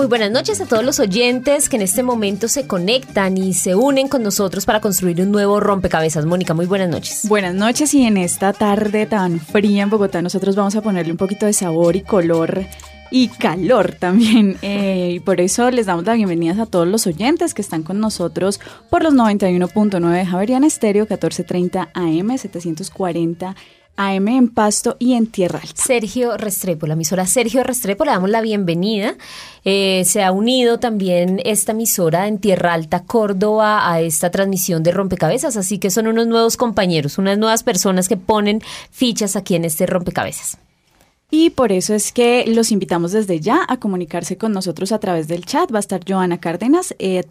Muy buenas noches a todos los oyentes que en este momento se conectan y se unen con nosotros para construir un nuevo rompecabezas. Mónica, muy buenas noches. Buenas noches y en esta tarde tan fría en Bogotá nosotros vamos a ponerle un poquito de sabor y color y calor también. Eh, y por eso les damos la bienvenida a todos los oyentes que están con nosotros por los 91.9 de Javeriana Estéreo, 1430 AM, 740 AM en Pasto y en Tierra Alta. Sergio Restrepo, la emisora Sergio Restrepo, le damos la bienvenida. Eh, se ha unido también esta emisora en Tierra Alta, Córdoba, a esta transmisión de rompecabezas, así que son unos nuevos compañeros, unas nuevas personas que ponen fichas aquí en este rompecabezas. Y por eso es que los invitamos desde ya a comunicarse con nosotros a través del chat. Va a estar Joana Cárdenas, eh,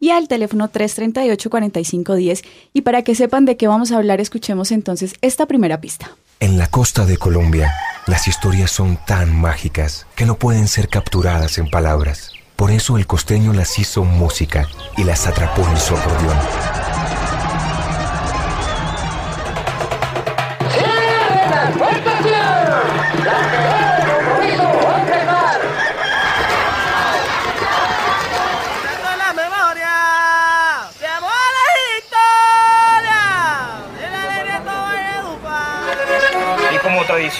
y al teléfono 338-4510. Y para que sepan de qué vamos a hablar, escuchemos entonces esta primera pista. En la costa de Colombia, las historias son tan mágicas que no pueden ser capturadas en palabras. Por eso el costeño las hizo música y las atrapó en su acordeón.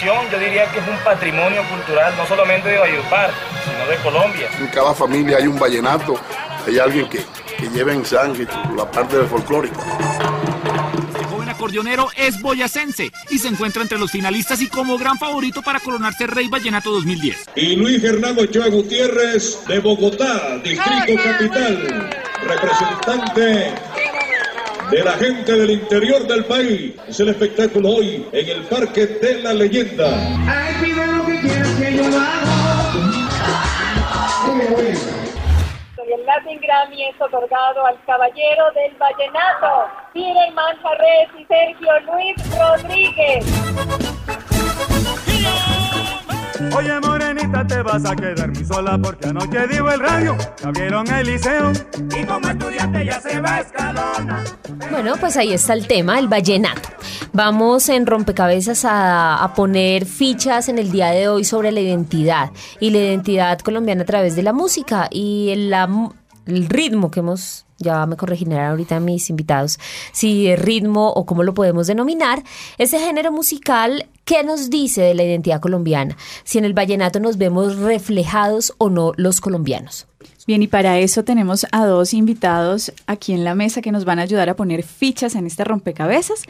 Tradición, yo diría que es un patrimonio cultural no solamente de Valledupar, sino de Colombia. En cada familia hay un vallenato, hay alguien que, que lleva en sangre la parte del folclórico. Este joven acordeonero es boyacense y se encuentra entre los finalistas y como gran favorito para coronarse Rey Vallenato 2010. Y Luis Fernando Ochoa Gutiérrez de Bogotá, Distrito Capital, representante de la gente del interior del país. Es el espectáculo hoy en el Parque de la Leyenda. Ay, pide lo que quieras que yo hago. El Latin Grammy es otorgado al caballero del vallenato, Miren Manjarres y Sergio Luis Rodríguez. Oye, morenita, te vas a quedar muy sola porque anoche digo el radio, que abrieron el liceo y como estudiante ya se va escalona. Bueno, pues ahí está el tema, el vallenato. Vamos en rompecabezas a, a, poner fichas en el día de hoy sobre la identidad y la identidad colombiana a través de la música y el, la, el ritmo que hemos ya me corregirán ahorita mis invitados, si es ritmo o cómo lo podemos denominar, ese género musical, ¿qué nos dice de la identidad colombiana? Si en el vallenato nos vemos reflejados o no los colombianos. Bien, y para eso tenemos a dos invitados aquí en la mesa que nos van a ayudar a poner fichas en este rompecabezas.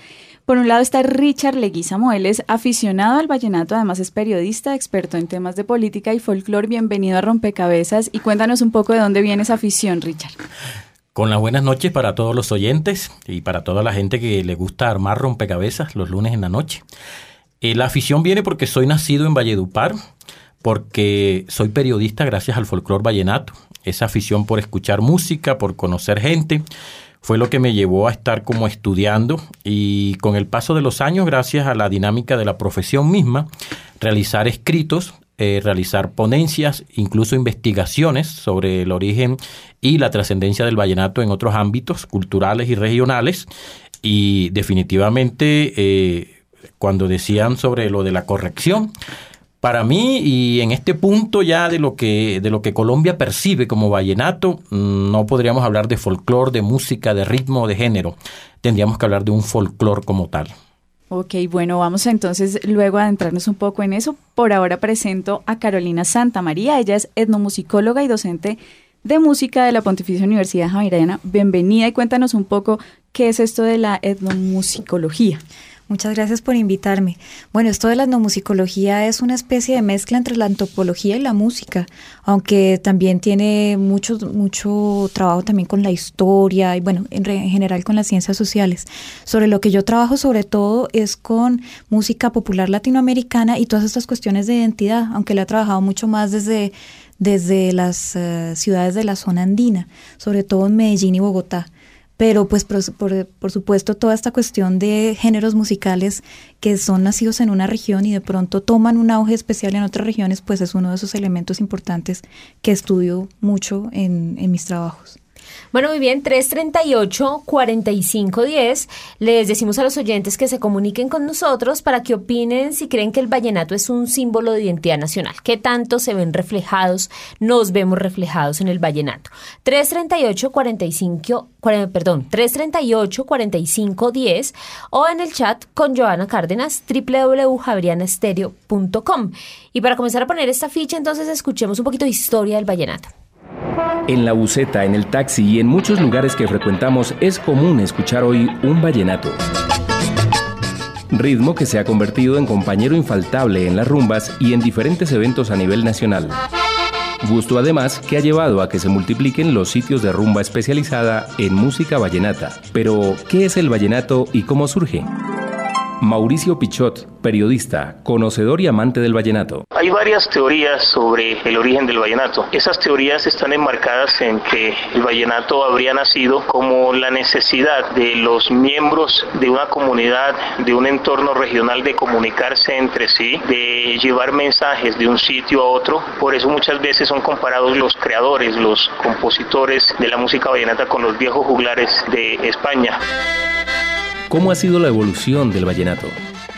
Por un lado está Richard Leguiza Moeles, aficionado al vallenato, además es periodista, experto en temas de política y folclore. Bienvenido a Rompecabezas y cuéntanos un poco de dónde viene esa afición, Richard. Con las buenas noches para todos los oyentes y para toda la gente que le gusta armar rompecabezas los lunes en la noche. Eh, la afición viene porque soy nacido en Valledupar, porque soy periodista gracias al folclore vallenato. Esa afición por escuchar música, por conocer gente, fue lo que me llevó a estar como estudiando y con el paso de los años, gracias a la dinámica de la profesión misma, realizar escritos eh, realizar ponencias, incluso investigaciones sobre el origen y la trascendencia del vallenato en otros ámbitos culturales y regionales. Y definitivamente, eh, cuando decían sobre lo de la corrección, para mí y en este punto ya de lo que de lo que Colombia percibe como vallenato, no podríamos hablar de folclore, de música, de ritmo, de género. Tendríamos que hablar de un folclore como tal. Ok, bueno, vamos entonces luego a adentrarnos un poco en eso. Por ahora presento a Carolina Santa María. Ella es etnomusicóloga y docente de Música de la Pontificia Universidad Javeriana. Bienvenida y cuéntanos un poco qué es esto de la etnomusicología. Muchas gracias por invitarme. Bueno, esto de la etnomusicología es una especie de mezcla entre la antropología y la música, aunque también tiene mucho, mucho trabajo también con la historia y bueno, en, re- en general con las ciencias sociales. Sobre lo que yo trabajo sobre todo es con música popular latinoamericana y todas estas cuestiones de identidad, aunque la he trabajado mucho más desde, desde las eh, ciudades de la zona andina, sobre todo en Medellín y Bogotá pero pues por, supuesto toda esta cuestión de géneros musicales que son nacidos en una región y de pronto toman un auge especial en otras regiones, pues es uno de esos elementos importantes que estudio mucho en mis trabajos. Bueno, muy bien, 338-4510. Les decimos a los oyentes que se comuniquen con nosotros para que opinen si creen que el vallenato es un símbolo de identidad nacional. ¿Qué tanto se ven reflejados, nos vemos reflejados en el vallenato? 338-45, cuare- perdón, 338-4510 o en el chat con Joana Cárdenas, www.javerianastereo.com. Y para comenzar a poner esta ficha, entonces escuchemos un poquito de historia del vallenato. En la buseta, en el taxi y en muchos lugares que frecuentamos es común escuchar hoy un vallenato. Ritmo que se ha convertido en compañero infaltable en las rumbas y en diferentes eventos a nivel nacional. Gusto además que ha llevado a que se multipliquen los sitios de rumba especializada en música vallenata. Pero, ¿qué es el vallenato y cómo surge? Mauricio Pichot, periodista, conocedor y amante del vallenato. Hay varias teorías sobre el origen del vallenato. Esas teorías están enmarcadas en que el vallenato habría nacido como la necesidad de los miembros de una comunidad, de un entorno regional de comunicarse entre sí, de llevar mensajes de un sitio a otro. Por eso muchas veces son comparados los creadores, los compositores de la música vallenata con los viejos juglares de España. ¿Cómo ha sido la evolución del vallenato?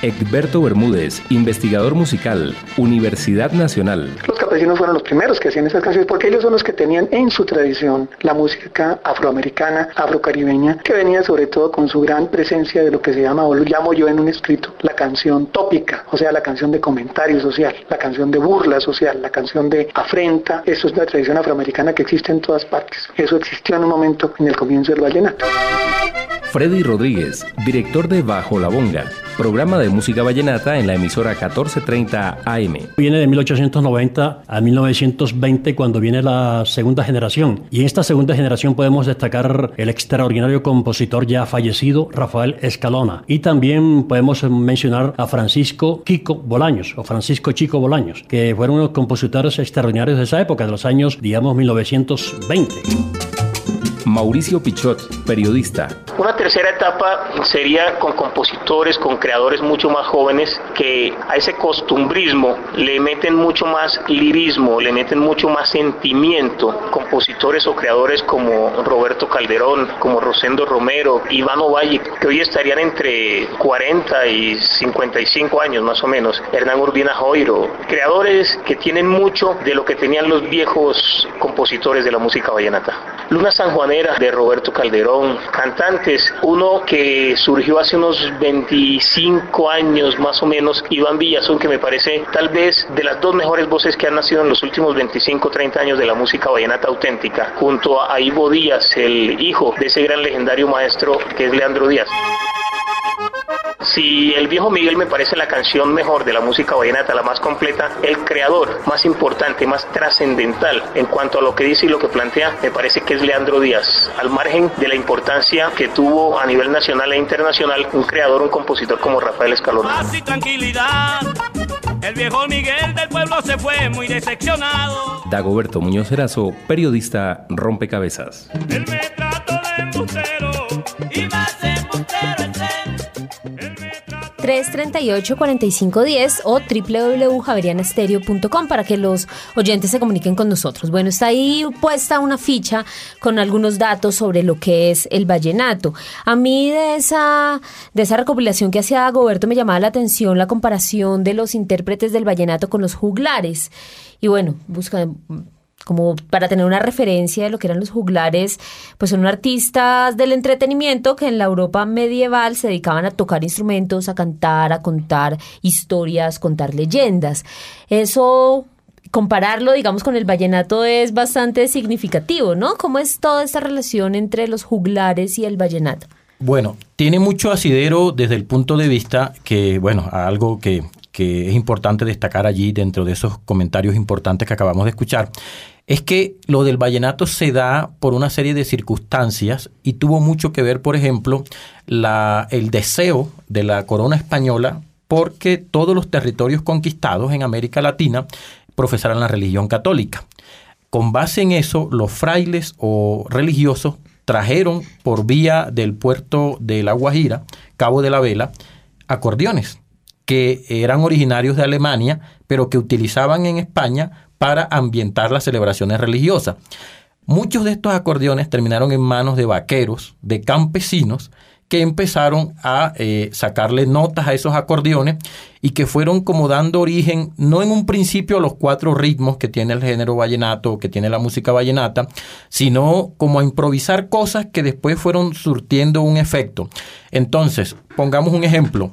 Egberto Bermúdez, investigador musical, Universidad Nacional. Los campesinos fueron los primeros que hacían esas canciones porque ellos son los que tenían en su tradición la música afroamericana, afrocaribeña, que venía sobre todo con su gran presencia de lo que se llama, o lo llamo yo en un escrito, la canción tópica, o sea, la canción de comentario social, la canción de burla social, la canción de afrenta. Eso es una tradición afroamericana que existe en todas partes. Eso existió en un momento en el comienzo del vallenato. Freddy Rodríguez, director de Bajo la Bonga, programa de música vallenata en la emisora 1430 AM. Viene de 1890 a 1920 cuando viene la segunda generación. Y en esta segunda generación podemos destacar el extraordinario compositor ya fallecido Rafael Escalona. Y también podemos mencionar a Francisco Kiko Bolaños o Francisco Chico Bolaños, que fueron unos compositores extraordinarios de esa época, de los años, digamos, 1920. Mauricio Pichot, periodista. Una tercera etapa sería con compositores, con creadores mucho más jóvenes que a ese costumbrismo le meten mucho más lirismo, le meten mucho más sentimiento. Compositores o creadores como Roberto Calderón, como Rosendo Romero, Iván Ovalle, que hoy estarían entre 40 y 55 años más o menos. Hernán Urbina Joiro, creadores que tienen mucho de lo que tenían los viejos compositores de la música vallenata. Luna De Roberto Calderón, cantantes, uno que surgió hace unos 25 años más o menos, Iván Villazón, que me parece tal vez de las dos mejores voces que han nacido en los últimos 25 30 años de la música vallenata auténtica, junto a Ivo Díaz, el hijo de ese gran legendario maestro que es Leandro Díaz. Si el viejo Miguel me parece la canción mejor de la música vallenata, la más completa, el creador más importante, más trascendental en cuanto a lo que dice y lo que plantea, me parece que es Leandro Díaz. Al margen de la importancia que tuvo a nivel nacional e internacional un creador, un compositor como Rafael Escalona. Paz y tranquilidad. El viejo Miguel del pueblo se fue muy decepcionado. Dagoberto Muñoz Erazo, periodista rompecabezas. Y 338-4510 o www.javerianastereo.com para que los oyentes se comuniquen con nosotros. Bueno, está ahí puesta una ficha con algunos datos sobre lo que es el vallenato. A mí de esa, de esa recopilación que hacía Goberto me llamaba la atención la comparación de los intérpretes del vallenato con los juglares. Y bueno, busca como para tener una referencia de lo que eran los juglares, pues son artistas del entretenimiento que en la Europa medieval se dedicaban a tocar instrumentos, a cantar, a contar historias, contar leyendas. Eso compararlo, digamos, con el vallenato es bastante significativo, ¿no? ¿Cómo es toda esta relación entre los juglares y el vallenato? Bueno, tiene mucho asidero desde el punto de vista que, bueno, algo que, que es importante destacar allí dentro de esos comentarios importantes que acabamos de escuchar, es que lo del vallenato se da por una serie de circunstancias y tuvo mucho que ver, por ejemplo, el deseo de la corona española porque todos los territorios conquistados en América Latina profesaran la religión católica. Con base en eso, los frailes o religiosos trajeron por vía del puerto de La Guajira, Cabo de la Vela, acordeones que eran originarios de Alemania, pero que utilizaban en España para ambientar las celebraciones religiosas. Muchos de estos acordeones terminaron en manos de vaqueros, de campesinos, que empezaron a eh, sacarle notas a esos acordeones y que fueron como dando origen, no en un principio a los cuatro ritmos que tiene el género vallenato, que tiene la música vallenata, sino como a improvisar cosas que después fueron surtiendo un efecto. Entonces, pongamos un ejemplo.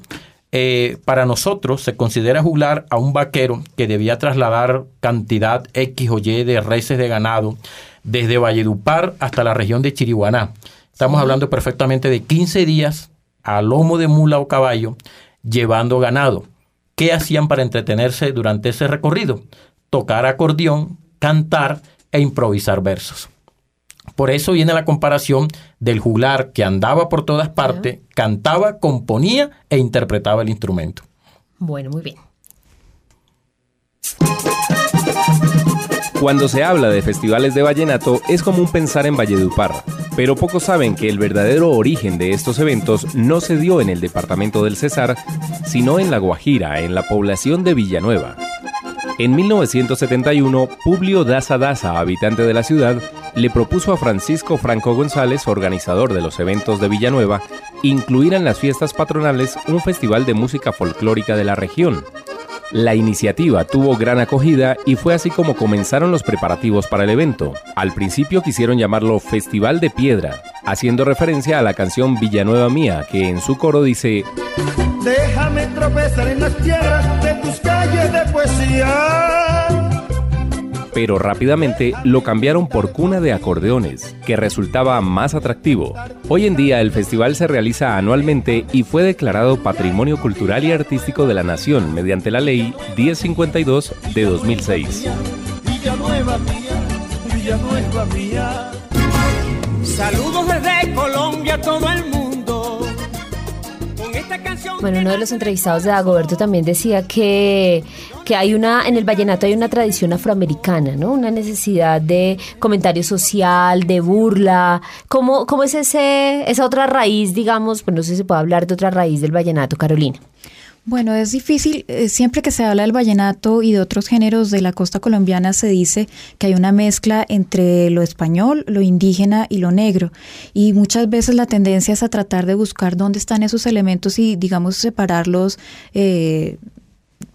Eh, para nosotros se considera juglar a un vaquero que debía trasladar cantidad X o Y de reses de ganado desde Valledupar hasta la región de Chiriguaná. Estamos hablando perfectamente de 15 días a lomo de mula o caballo llevando ganado. ¿Qué hacían para entretenerse durante ese recorrido? Tocar acordeón, cantar e improvisar versos. Por eso viene la comparación del juglar que andaba por todas partes, cantaba, componía e interpretaba el instrumento. Bueno, muy bien. Cuando se habla de festivales de vallenato es común pensar en Valledupar, pero pocos saben que el verdadero origen de estos eventos no se dio en el departamento del Cesar, sino en La Guajira, en la población de Villanueva. En 1971, Publio Daza Daza, habitante de la ciudad, le propuso a Francisco Franco González, organizador de los eventos de Villanueva, incluir en las fiestas patronales un festival de música folclórica de la región. La iniciativa tuvo gran acogida y fue así como comenzaron los preparativos para el evento. Al principio quisieron llamarlo Festival de Piedra, haciendo referencia a la canción Villanueva Mía, que en su coro dice Déjame tropezar en las tierras de tus calles de poesía. Pero rápidamente lo cambiaron por cuna de acordeones, que resultaba más atractivo. Hoy en día el festival se realiza anualmente y fue declarado Patrimonio Cultural y Artístico de la Nación mediante la Ley 1052 de 2006. Villanueva mía, Villanueva mía. Saludos desde Colombia a todo el mundo. Con esta canción. Bueno, uno de los entrevistados de Dagoberto también decía que, que hay una, en el vallenato hay una tradición afroamericana, ¿no? Una necesidad de comentario social, de burla. ¿Cómo, cómo es ese, esa otra raíz, digamos? Pues no sé si se puede hablar de otra raíz del vallenato, Carolina. Bueno, es difícil, eh, siempre que se habla del vallenato y de otros géneros de la costa colombiana se dice que hay una mezcla entre lo español, lo indígena y lo negro. Y muchas veces la tendencia es a tratar de buscar dónde están esos elementos y, digamos, separarlos eh,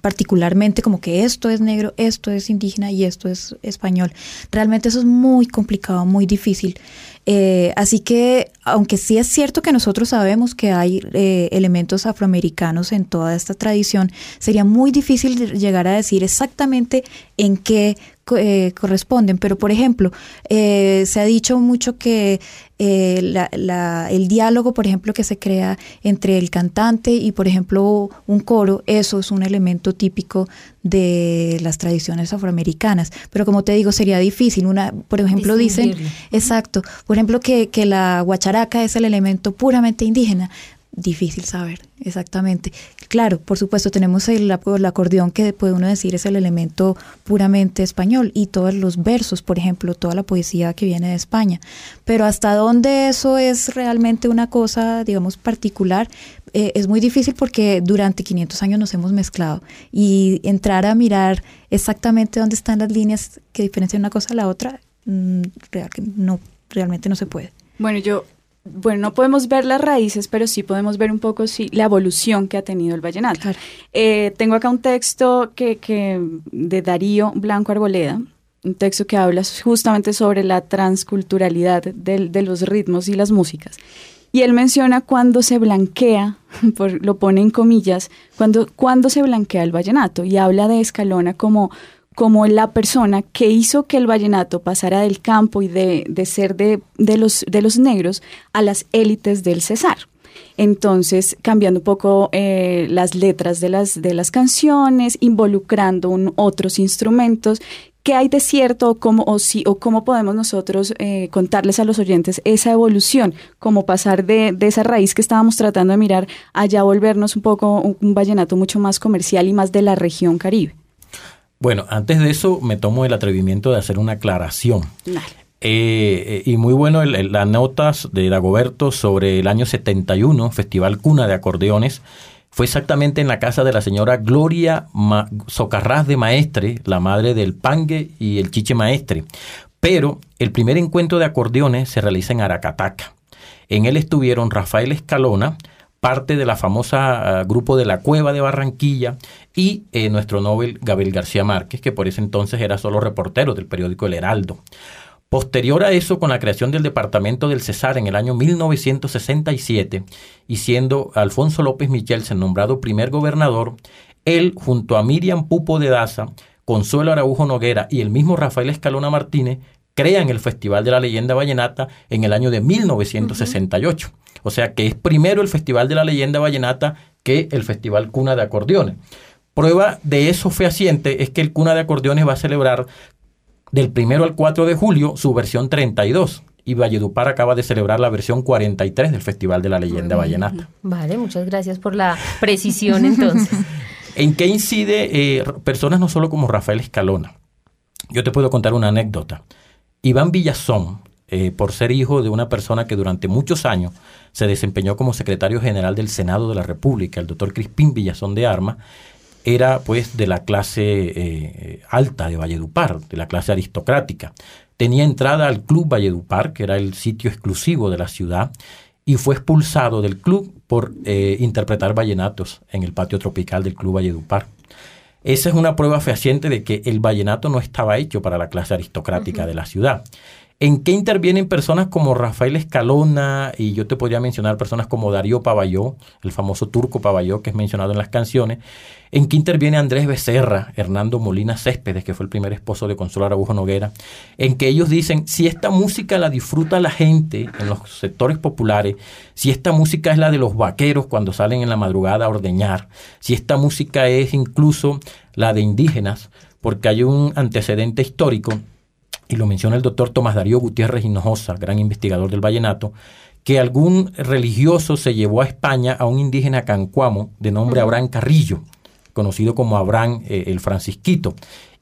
particularmente como que esto es negro, esto es indígena y esto es español. Realmente eso es muy complicado, muy difícil. Eh, así que, aunque sí es cierto que nosotros sabemos que hay eh, elementos afroamericanos en toda esta tradición, sería muy difícil llegar a decir exactamente en qué eh, corresponden. Pero, por ejemplo, eh, se ha dicho mucho que eh, la, la, el diálogo, por ejemplo, que se crea entre el cantante y, por ejemplo, un coro, eso es un elemento típico de las tradiciones afroamericanas. Pero como te digo, sería difícil. Una, por ejemplo, dicen, exacto, por ejemplo, que, que la guacharaca es el elemento puramente indígena difícil saber exactamente. Claro, por supuesto, tenemos el, el, acordeón que puede uno decir es el elemento puramente español y todos los versos, por ejemplo, toda la poesía que viene de España. Pero hasta dónde eso es realmente una cosa, digamos, particular, eh, es muy difícil porque durante 500 años nos hemos mezclado y entrar a mirar exactamente dónde están las líneas que diferencian una cosa a la otra, real, no, realmente no se puede. Bueno, yo bueno, no podemos ver las raíces, pero sí podemos ver un poco sí, la evolución que ha tenido el vallenato. Claro. Eh, tengo acá un texto que, que, de Darío Blanco Arboleda, un texto que habla justamente sobre la transculturalidad de, de los ritmos y las músicas. Y él menciona cuando se blanquea, por, lo pone en comillas, cuando, cuando se blanquea el vallenato y habla de Escalona como como la persona que hizo que el vallenato pasara del campo y de, de ser de, de, los, de los negros a las élites del Cesar. Entonces, cambiando un poco eh, las letras de las, de las canciones, involucrando otros instrumentos. ¿Qué hay de cierto o cómo, o si, o cómo podemos nosotros eh, contarles a los oyentes esa evolución? Como pasar de, de, esa raíz que estábamos tratando de mirar allá volvernos un poco un, un vallenato mucho más comercial y más de la región caribe. Bueno, antes de eso me tomo el atrevimiento de hacer una aclaración. Eh, y muy bueno el, el, las notas de Dagoberto sobre el año 71, Festival Cuna de Acordeones. Fue exactamente en la casa de la señora Gloria Ma Socarrás de Maestre, la madre del Pangue y el Chiche Maestre. Pero el primer encuentro de acordeones se realiza en Aracataca. En él estuvieron Rafael Escalona, parte de la famosa uh, grupo de la Cueva de Barranquilla y eh, nuestro Nobel Gabriel García Márquez, que por ese entonces era solo reportero del periódico El Heraldo. Posterior a eso, con la creación del Departamento del Cesar en el año 1967 y siendo Alfonso López Michelsen nombrado primer gobernador, él, junto a Miriam Pupo de Daza, Consuelo Araujo Noguera y el mismo Rafael Escalona Martínez, crean el Festival de la Leyenda Vallenata en el año de 1968. Uh -huh. O sea que es primero el Festival de la Leyenda Vallenata que el Festival Cuna de Acordeones. Prueba de eso fehaciente es que el Cuna de Acordeones va a celebrar del primero al 4 de julio su versión 32 y Valledupar acaba de celebrar la versión 43 del Festival de la Leyenda Vallenata. Vale, muchas gracias por la precisión entonces. ¿En qué incide eh, personas no solo como Rafael Escalona? Yo te puedo contar una anécdota. Iván Villazón, eh, por ser hijo de una persona que durante muchos años se desempeñó como secretario general del Senado de la República, el doctor Crispín Villazón de Armas, era pues de la clase eh, alta de Valledupar, de la clase aristocrática. Tenía entrada al Club Valledupar, que era el sitio exclusivo de la ciudad, y fue expulsado del club por eh, interpretar vallenatos en el patio tropical del Club Valledupar. Esa es una prueba fehaciente de que el vallenato no estaba hecho para la clase aristocrática uh -huh. de la ciudad. ¿En qué intervienen personas como Rafael Escalona? Y yo te podría mencionar personas como Darío Pavalló, el famoso turco Pavalló que es mencionado en las canciones. ¿En qué interviene Andrés Becerra, Hernando Molina Céspedes, que fue el primer esposo de Consuelo Araújo Noguera? En que ellos dicen, si esta música la disfruta la gente en los sectores populares, si esta música es la de los vaqueros cuando salen en la madrugada a ordeñar, si esta música es incluso la de indígenas, porque hay un antecedente histórico y lo menciona el doctor Tomás Darío Gutiérrez Hinojosa, gran investigador del vallenato, que algún religioso se llevó a España a un indígena cancuamo de nombre Abraham Carrillo, conocido como Abraham eh, el Francisquito.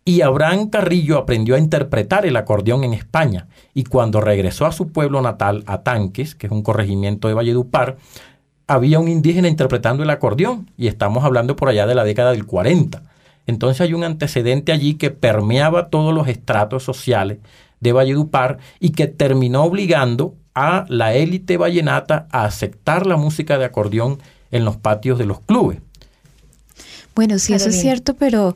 Y Abraham Carrillo aprendió a interpretar el acordeón en España y cuando regresó a su pueblo natal, a Tanques, que es un corregimiento de Valledupar, había un indígena interpretando el acordeón y estamos hablando por allá de la década del 40. Entonces hay un antecedente allí que permeaba todos los estratos sociales de Valledupar y que terminó obligando a la élite vallenata a aceptar la música de acordeón en los patios de los clubes. Bueno, sí, eso es cierto, pero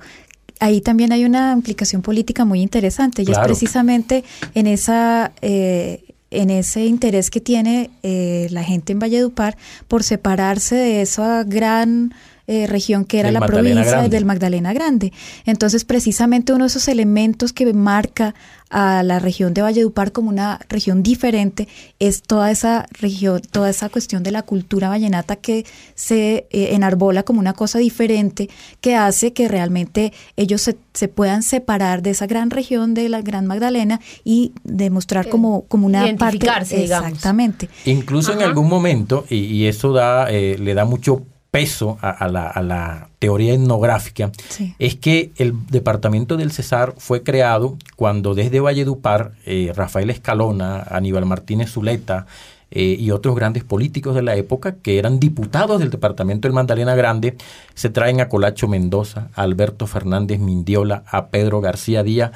ahí también hay una implicación política muy interesante y claro. es precisamente en esa... Eh, en ese interés que tiene eh, la gente en Valledupar por separarse de esa gran eh, región que era del la Magdalena provincia Grande. del Magdalena Grande. Entonces, precisamente uno de esos elementos que marca a la región de Valledupar como una región diferente es toda esa región, toda esa cuestión de la cultura vallenata que se eh, enarbola como una cosa diferente que hace que realmente ellos se, se, puedan separar de esa gran región de la Gran Magdalena y demostrar como, como una parte exactamente. Incluso Ajá. en algún momento, y, y eso da, eh, le da mucho peso a, a, la, a, la, teoría etnográfica sí. es que el departamento del Cesar fue creado cuando desde Valledupar eh, Rafael Escalona, Aníbal Martínez Zuleta eh, y otros grandes políticos de la época que eran diputados del departamento del Magdalena Grande se traen a Colacho Mendoza, a Alberto Fernández Mindiola, a Pedro García Díaz,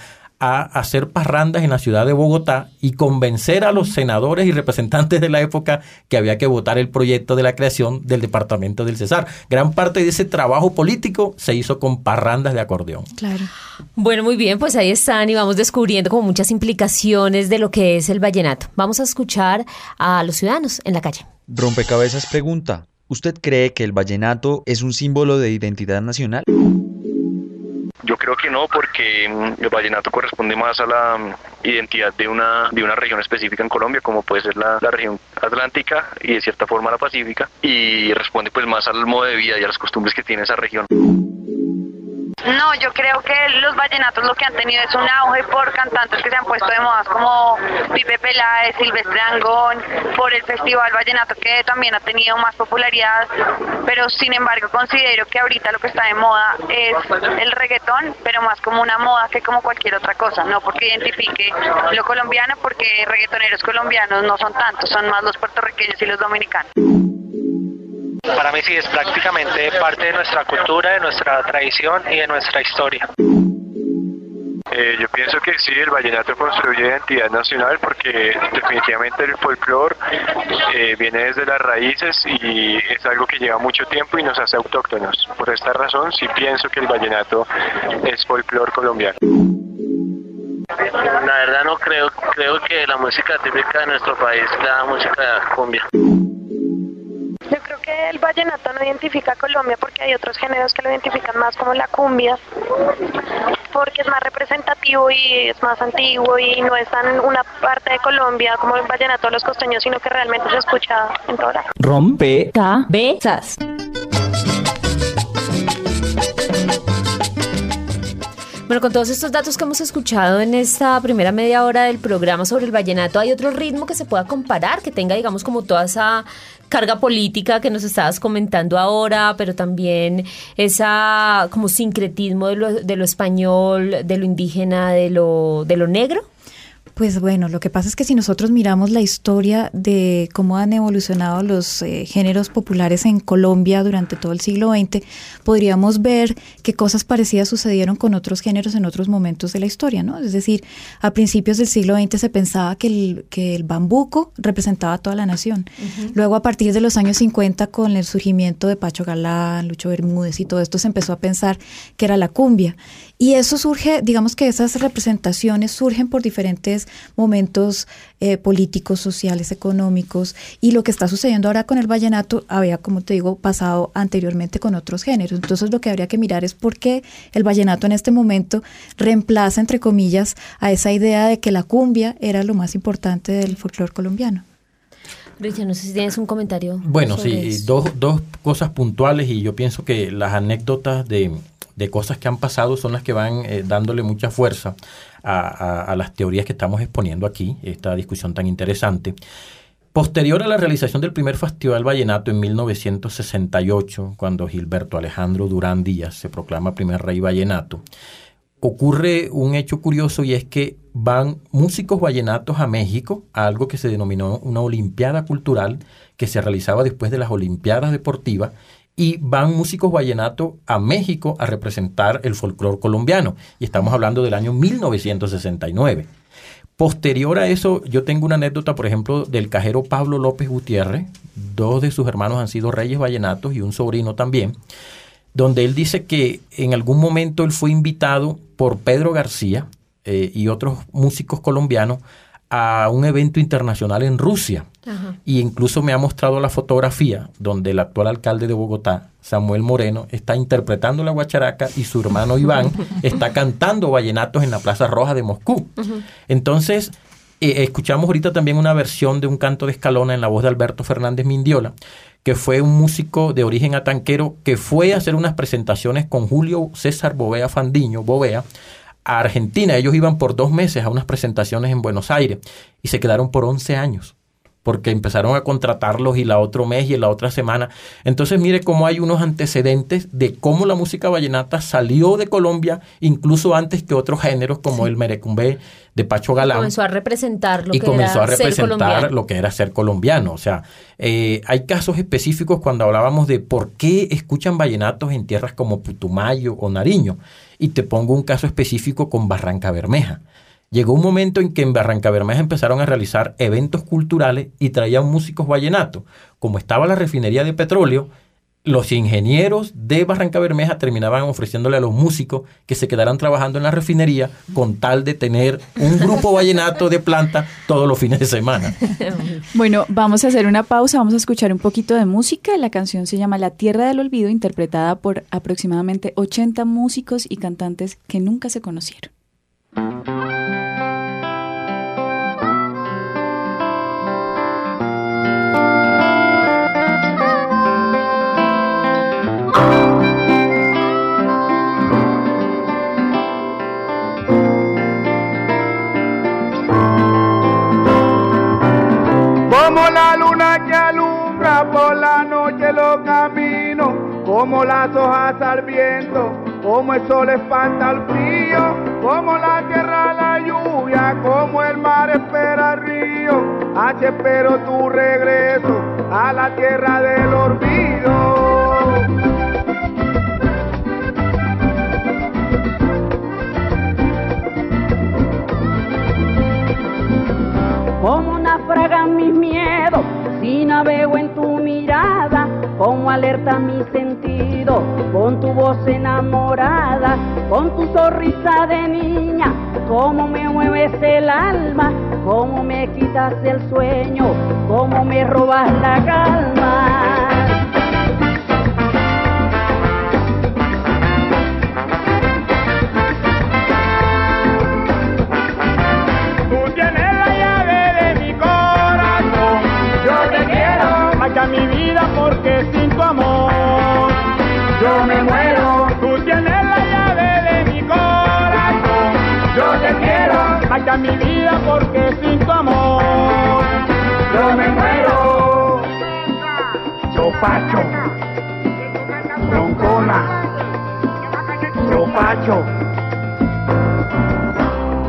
a hacer parrandas en la ciudad de Bogotá y convencer a los senadores y representantes de la época que había que votar el proyecto de la creación del departamento del Cesar. Gran parte de ese trabajo político se hizo con parrandas de acordeón. Claro. Bueno, muy bien, pues ahí están y vamos descubriendo como muchas implicaciones de lo que es el vallenato. Vamos a escuchar a los ciudadanos en la calle. Rompecabezas pregunta, ¿usted cree que el vallenato es un símbolo de identidad nacional? Creo que no, porque mm, el vallenato corresponde más a la mm, identidad de una, de una región específica en Colombia, como puede ser la, la región atlántica y de cierta forma la pacífica, y responde pues más al modo de vida y a las costumbres que tiene esa región. No, yo creo que los vallenatos lo que han tenido es un auge por cantantes que se han puesto de moda como Pipe Peláez, Silvestre Angón, por el Festival Vallenato que también ha tenido más popularidad, pero sin embargo considero que ahorita lo que está de moda es el reggaetón, pero más como una moda que como cualquier otra cosa, no porque identifique lo colombiano, porque reggaetoneros colombianos no son tantos, son más los puertorriqueños y los dominicanos. Para mí sí es prácticamente parte de nuestra cultura, de nuestra tradición y de nuestra historia. Eh, yo pienso que sí, el vallenato construye identidad nacional porque definitivamente el folclore eh, viene desde las raíces y es algo que lleva mucho tiempo y nos hace autóctonos. Por esta razón sí pienso que el vallenato es folclore colombiano. La verdad no creo, creo que la música típica de nuestro país es la música cumbia. Yo creo que el vallenato no identifica a Colombia porque hay otros géneros que lo identifican más como la cumbia, porque es más representativo y es más antiguo y no es tan una parte de Colombia como el vallenato de los costeños, sino que realmente se escucha en toda la... Rompe cabezas. Bueno, con todos estos datos que hemos escuchado en esta primera media hora del programa sobre el vallenato, ¿hay otro ritmo que se pueda comparar, que tenga, digamos, como toda esa carga política que nos estabas comentando ahora, pero también esa como sincretismo de lo, de lo español, de lo indígena, de lo, de lo negro? Pues bueno, lo que pasa es que si nosotros miramos la historia de cómo han evolucionado los eh, géneros populares en Colombia durante todo el siglo XX, podríamos ver que cosas parecidas sucedieron con otros géneros en otros momentos de la historia, ¿no? Es decir, a principios del siglo XX se pensaba que el, que el bambuco representaba a toda la nación. Luego, a partir de los años 50, con el surgimiento de Pacho Galán, Lucho Bermúdez y todo esto, se empezó a pensar que era la cumbia. Y eso surge, digamos que esas representaciones surgen por diferentes momentos eh, políticos, sociales, económicos, y lo que está sucediendo ahora con el vallenato había, como te digo, pasado anteriormente con otros géneros. Entonces lo que habría que mirar es por qué el vallenato en este momento reemplaza, entre comillas, a esa idea de que la cumbia era lo más importante del folclore colombiano. Richard, no sé si tienes un comentario. Bueno, sí, eso. dos, dos cosas puntuales y yo pienso que las anécdotas de, de cosas que han pasado son las que van eh, dándole mucha fuerza a, a- a las teorías que estamos exponiendo aquí, esta discusión tan interesante. Posterior a la realización del primer Festival Vallenato en 1968, cuando Gilberto Alejandro Durán Díaz se proclama primer rey vallenato, ocurre un hecho curioso y es que van músicos vallenatos a México, a algo que se denominó una Olimpiada Cultural que se realizaba después de las Olimpiadas Deportivas, y van músicos vallenatos a México a representar el folclore colombiano. Y estamos hablando del año 1969. Posterior a eso, yo tengo una anécdota, por ejemplo, del cajero Pablo López Gutiérrez. Dos de sus hermanos han sido reyes vallenatos y un sobrino también donde él dice que en algún momento él fue invitado por Pedro García eh, y otros músicos colombianos a un evento internacional en Rusia. Y incluso me ha mostrado la fotografía donde el actual alcalde de Bogotá, Samuel Moreno, está interpretando la guacharaca y su hermano Iván está cantando vallenatos en la Plaza Roja de Moscú. Entonces, eh, escuchamos ahorita también una versión de un canto de escalona en la voz de Alberto Fernández Mindiola, que fue un músico de origen atanquero que fue a hacer unas presentaciones con Julio César Bovea Fandiño, Bovea, a Argentina. Ellos iban por dos meses a unas presentaciones en Buenos Aires y se quedaron por 11 años porque empezaron a contratarlos y la otro mes y la otra semana. Entonces mire cómo hay unos antecedentes de cómo la música vallenata salió de Colombia incluso antes que otros géneros como el merecumbé de Pacho Galán Comenzó a representar lo y que comenzó era a representar lo que era ser colombiano. O sea, eh, hay casos específicos cuando hablábamos de por qué escuchan vallenatos en tierras como Putumayo o Nariño. Y te pongo un caso específico con Barranca Bermeja. Llegó un momento en que en Barranca Bermeja empezaron a realizar eventos culturales y traían músicos vallenatos. Como estaba la refinería de petróleo, los ingenieros de Barranca Bermeja terminaban ofreciéndole a los músicos que se quedaran trabajando en la refinería con tal de tener un grupo vallenato de planta todos los fines de semana. Bueno, vamos a hacer una pausa, vamos a escuchar un poquito de música. La canción se llama La Tierra del Olvido, interpretada por aproximadamente 80 músicos y cantantes que nunca se conocieron. Como la luna que alumbra por la noche los caminos, como las hojas al viento, como el sol espanta el frío, como la tierra la lluvia, como el mar espera el río, así espero tu regreso a la tierra del olvido. como naufragan mis navego en tu mirada, como alerta mi sentido, con tu voz enamorada, con tu sonrisa de niña, como me mueves el alma, como me quitas el sueño, como me robas la calma. Mi vida porque sin tu amor yo me muero. Chopacho, broncona, chopacho.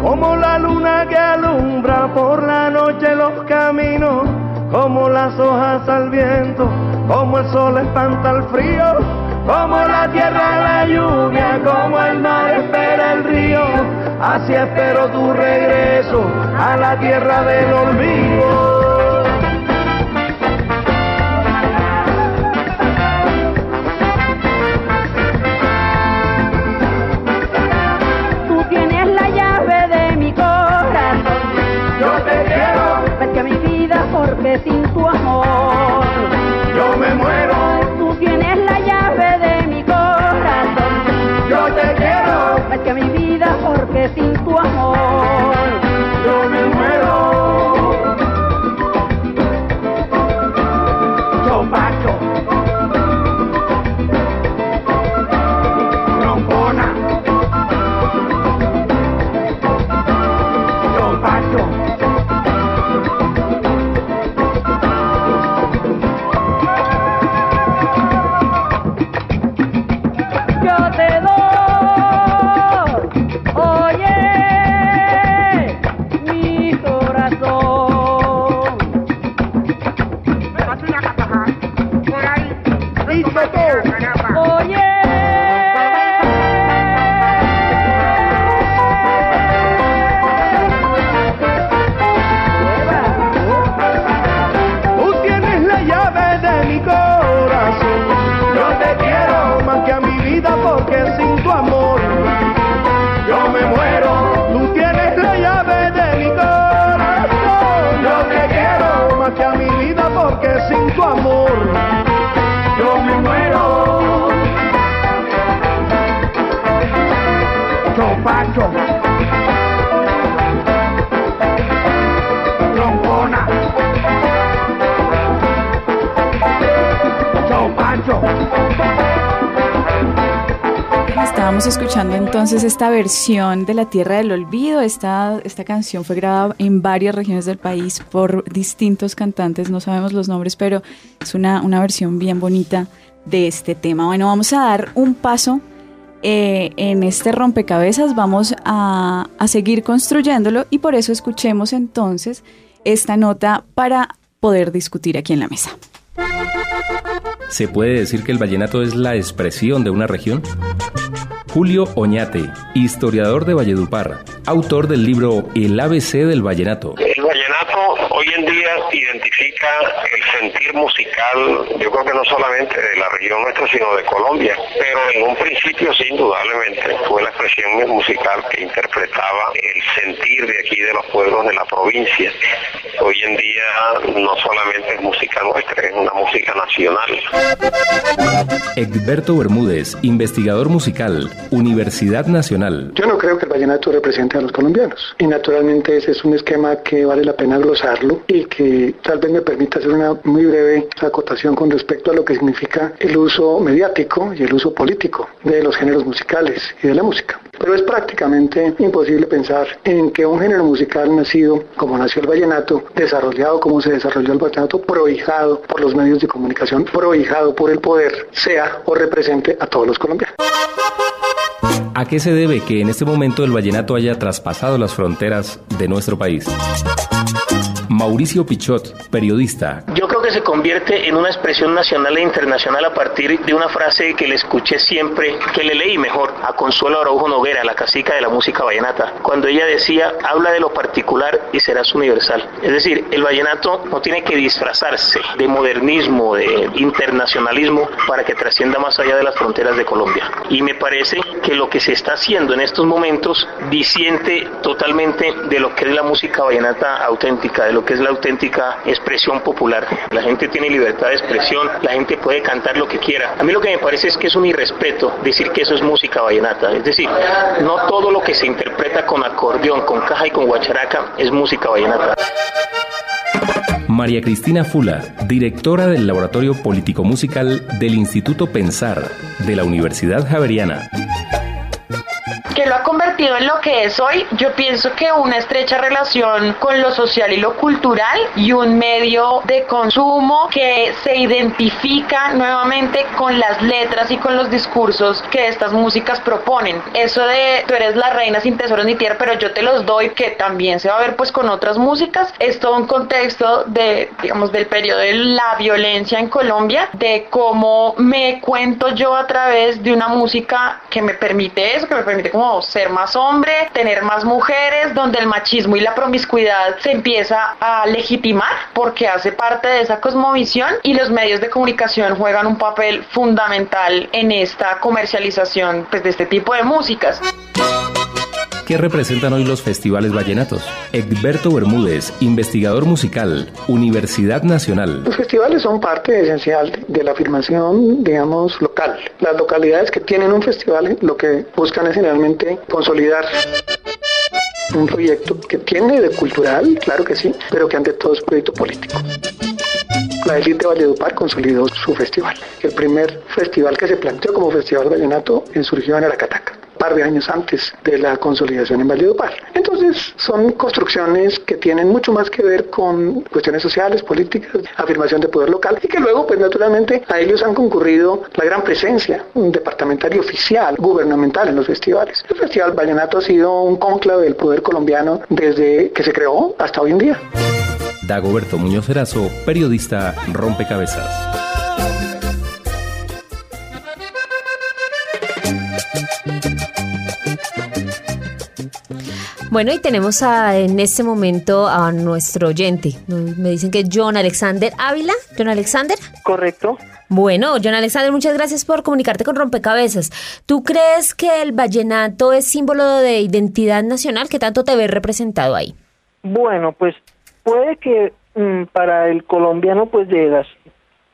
Como la luna que alumbra por la noche los caminos, como las hojas al viento, como el sol espanta el frío, como la tierra la lluvia, como el mar así espero tu regreso a la tierra del olvido. Tú tienes la a mi vida porque sin tu amor yo me Estábamos escuchando entonces esta versión de La Tierra del Olvido. Esta, esta canción fue grabada en varias regiones del país por distintos cantantes, no sabemos los nombres, pero es una, una versión bien bonita de este tema. Bueno, vamos a dar un paso eh, en este rompecabezas, vamos a, a seguir construyéndolo y por eso escuchemos entonces esta nota para poder discutir aquí en la mesa. ¿Se puede decir que el vallenato es la expresión de una región? Julio Oñate, historiador de Valledupar, autor del libro El ABC del Vallenato. El vallenato hoy en día identifica el sentir musical, yo creo que no solamente de la región nuestra, sino de Colombia, pero en un principio sí, indudablemente fue la expresión musical que interpretaba el sentir de aquí de los pueblos de la provincia. Hoy en día no solamente es música nuestra, es una música nacional. Egberto Bermúdez, investigador musical, Universidad Nacional. Yo no creo que el vallenato represente a los colombianos y naturalmente ese es un esquema que vale la pena glosarlo y que tal vez me permita hacer una muy breve acotación con respecto a lo que significa el uso mediático y el uso político de los géneros musicales y de la música. Pero es prácticamente imposible pensar en que un género musical nacido como nació el vallenato, desarrollado como se desarrolló el vallenato, prohijado por los medios de comunicación, prohijado por el poder, sea o represente a todos los colombianos. ¿A qué se debe que en este momento el vallenato haya traspasado las fronteras de nuestro país? Mauricio Pichot, periodista. Yo creo que se convierte en una expresión nacional e internacional a partir de una frase que le escuché siempre, que le leí mejor, a Consuelo Araujo Noguera, la casica de la música vallenata, cuando ella decía, habla de lo particular y serás universal. Es decir, el vallenato no tiene que disfrazarse de modernismo, de internacionalismo, para que trascienda más allá de las fronteras de Colombia. Y me parece que lo que se está haciendo en estos momentos disiente totalmente de lo que es la música vallenata auténtica, lo que es la auténtica expresión popular. La gente tiene libertad de expresión, la gente puede cantar lo que quiera. A mí lo que me parece es que es un irrespeto decir que eso es música vallenata. Es decir, no todo lo que se interpreta con acordeón, con caja y con guacharaca es música vallenata. María Cristina Fula, directora del Laboratorio Político Musical del Instituto Pensar de la Universidad Javeriana que lo ha convertido en lo que es hoy, yo pienso que una estrecha relación con lo social y lo cultural y un medio de consumo que se identifica nuevamente con las letras y con los discursos que estas músicas proponen. Eso de tú eres la reina sin tesoros ni tierra, pero yo te los doy, que también se va a ver pues con otras músicas, es todo un contexto de, digamos, del periodo de la violencia en Colombia, de cómo me cuento yo a través de una música que me permite eso, que me permite como ser más hombre, tener más mujeres, donde el machismo y la promiscuidad se empieza a legitimar porque hace parte de esa cosmovisión y los medios de comunicación juegan un papel fundamental en esta comercialización pues, de este tipo de músicas. ¿Qué representan hoy los festivales vallenatos? Egberto Bermúdez, investigador musical, Universidad Nacional. Los festivales son parte esencial de la afirmación, digamos, local. Las localidades que tienen un festival lo que buscan es generalmente consolidar un proyecto que tiene de cultural, claro que sí, pero que ante todo es un proyecto político. La élite de Valledupar consolidó su festival. El primer festival que se planteó como Festival Vallenato surgió en Aracataca par de años antes de la consolidación en Valledupar. Entonces, son construcciones que tienen mucho más que ver con cuestiones sociales, políticas, afirmación de poder local y que luego, pues naturalmente, a ellos han concurrido la gran presencia departamental y oficial, gubernamental en los festivales. El Festival Vallenato ha sido un conclave del poder colombiano desde que se creó hasta hoy en día. Dagoberto Muñoz Erazo, periodista Rompecabezas. Bueno, y tenemos en este momento a nuestro oyente. Me dicen que es John Alexander Ávila. John Alexander. Correcto. Bueno, John Alexander, muchas gracias por comunicarte con Rompecabezas. ¿Tú crees que el vallenato es símbolo de identidad nacional? ¿Qué tanto te ves representado ahí? Bueno, pues puede que mm, para el colombiano, pues de, las,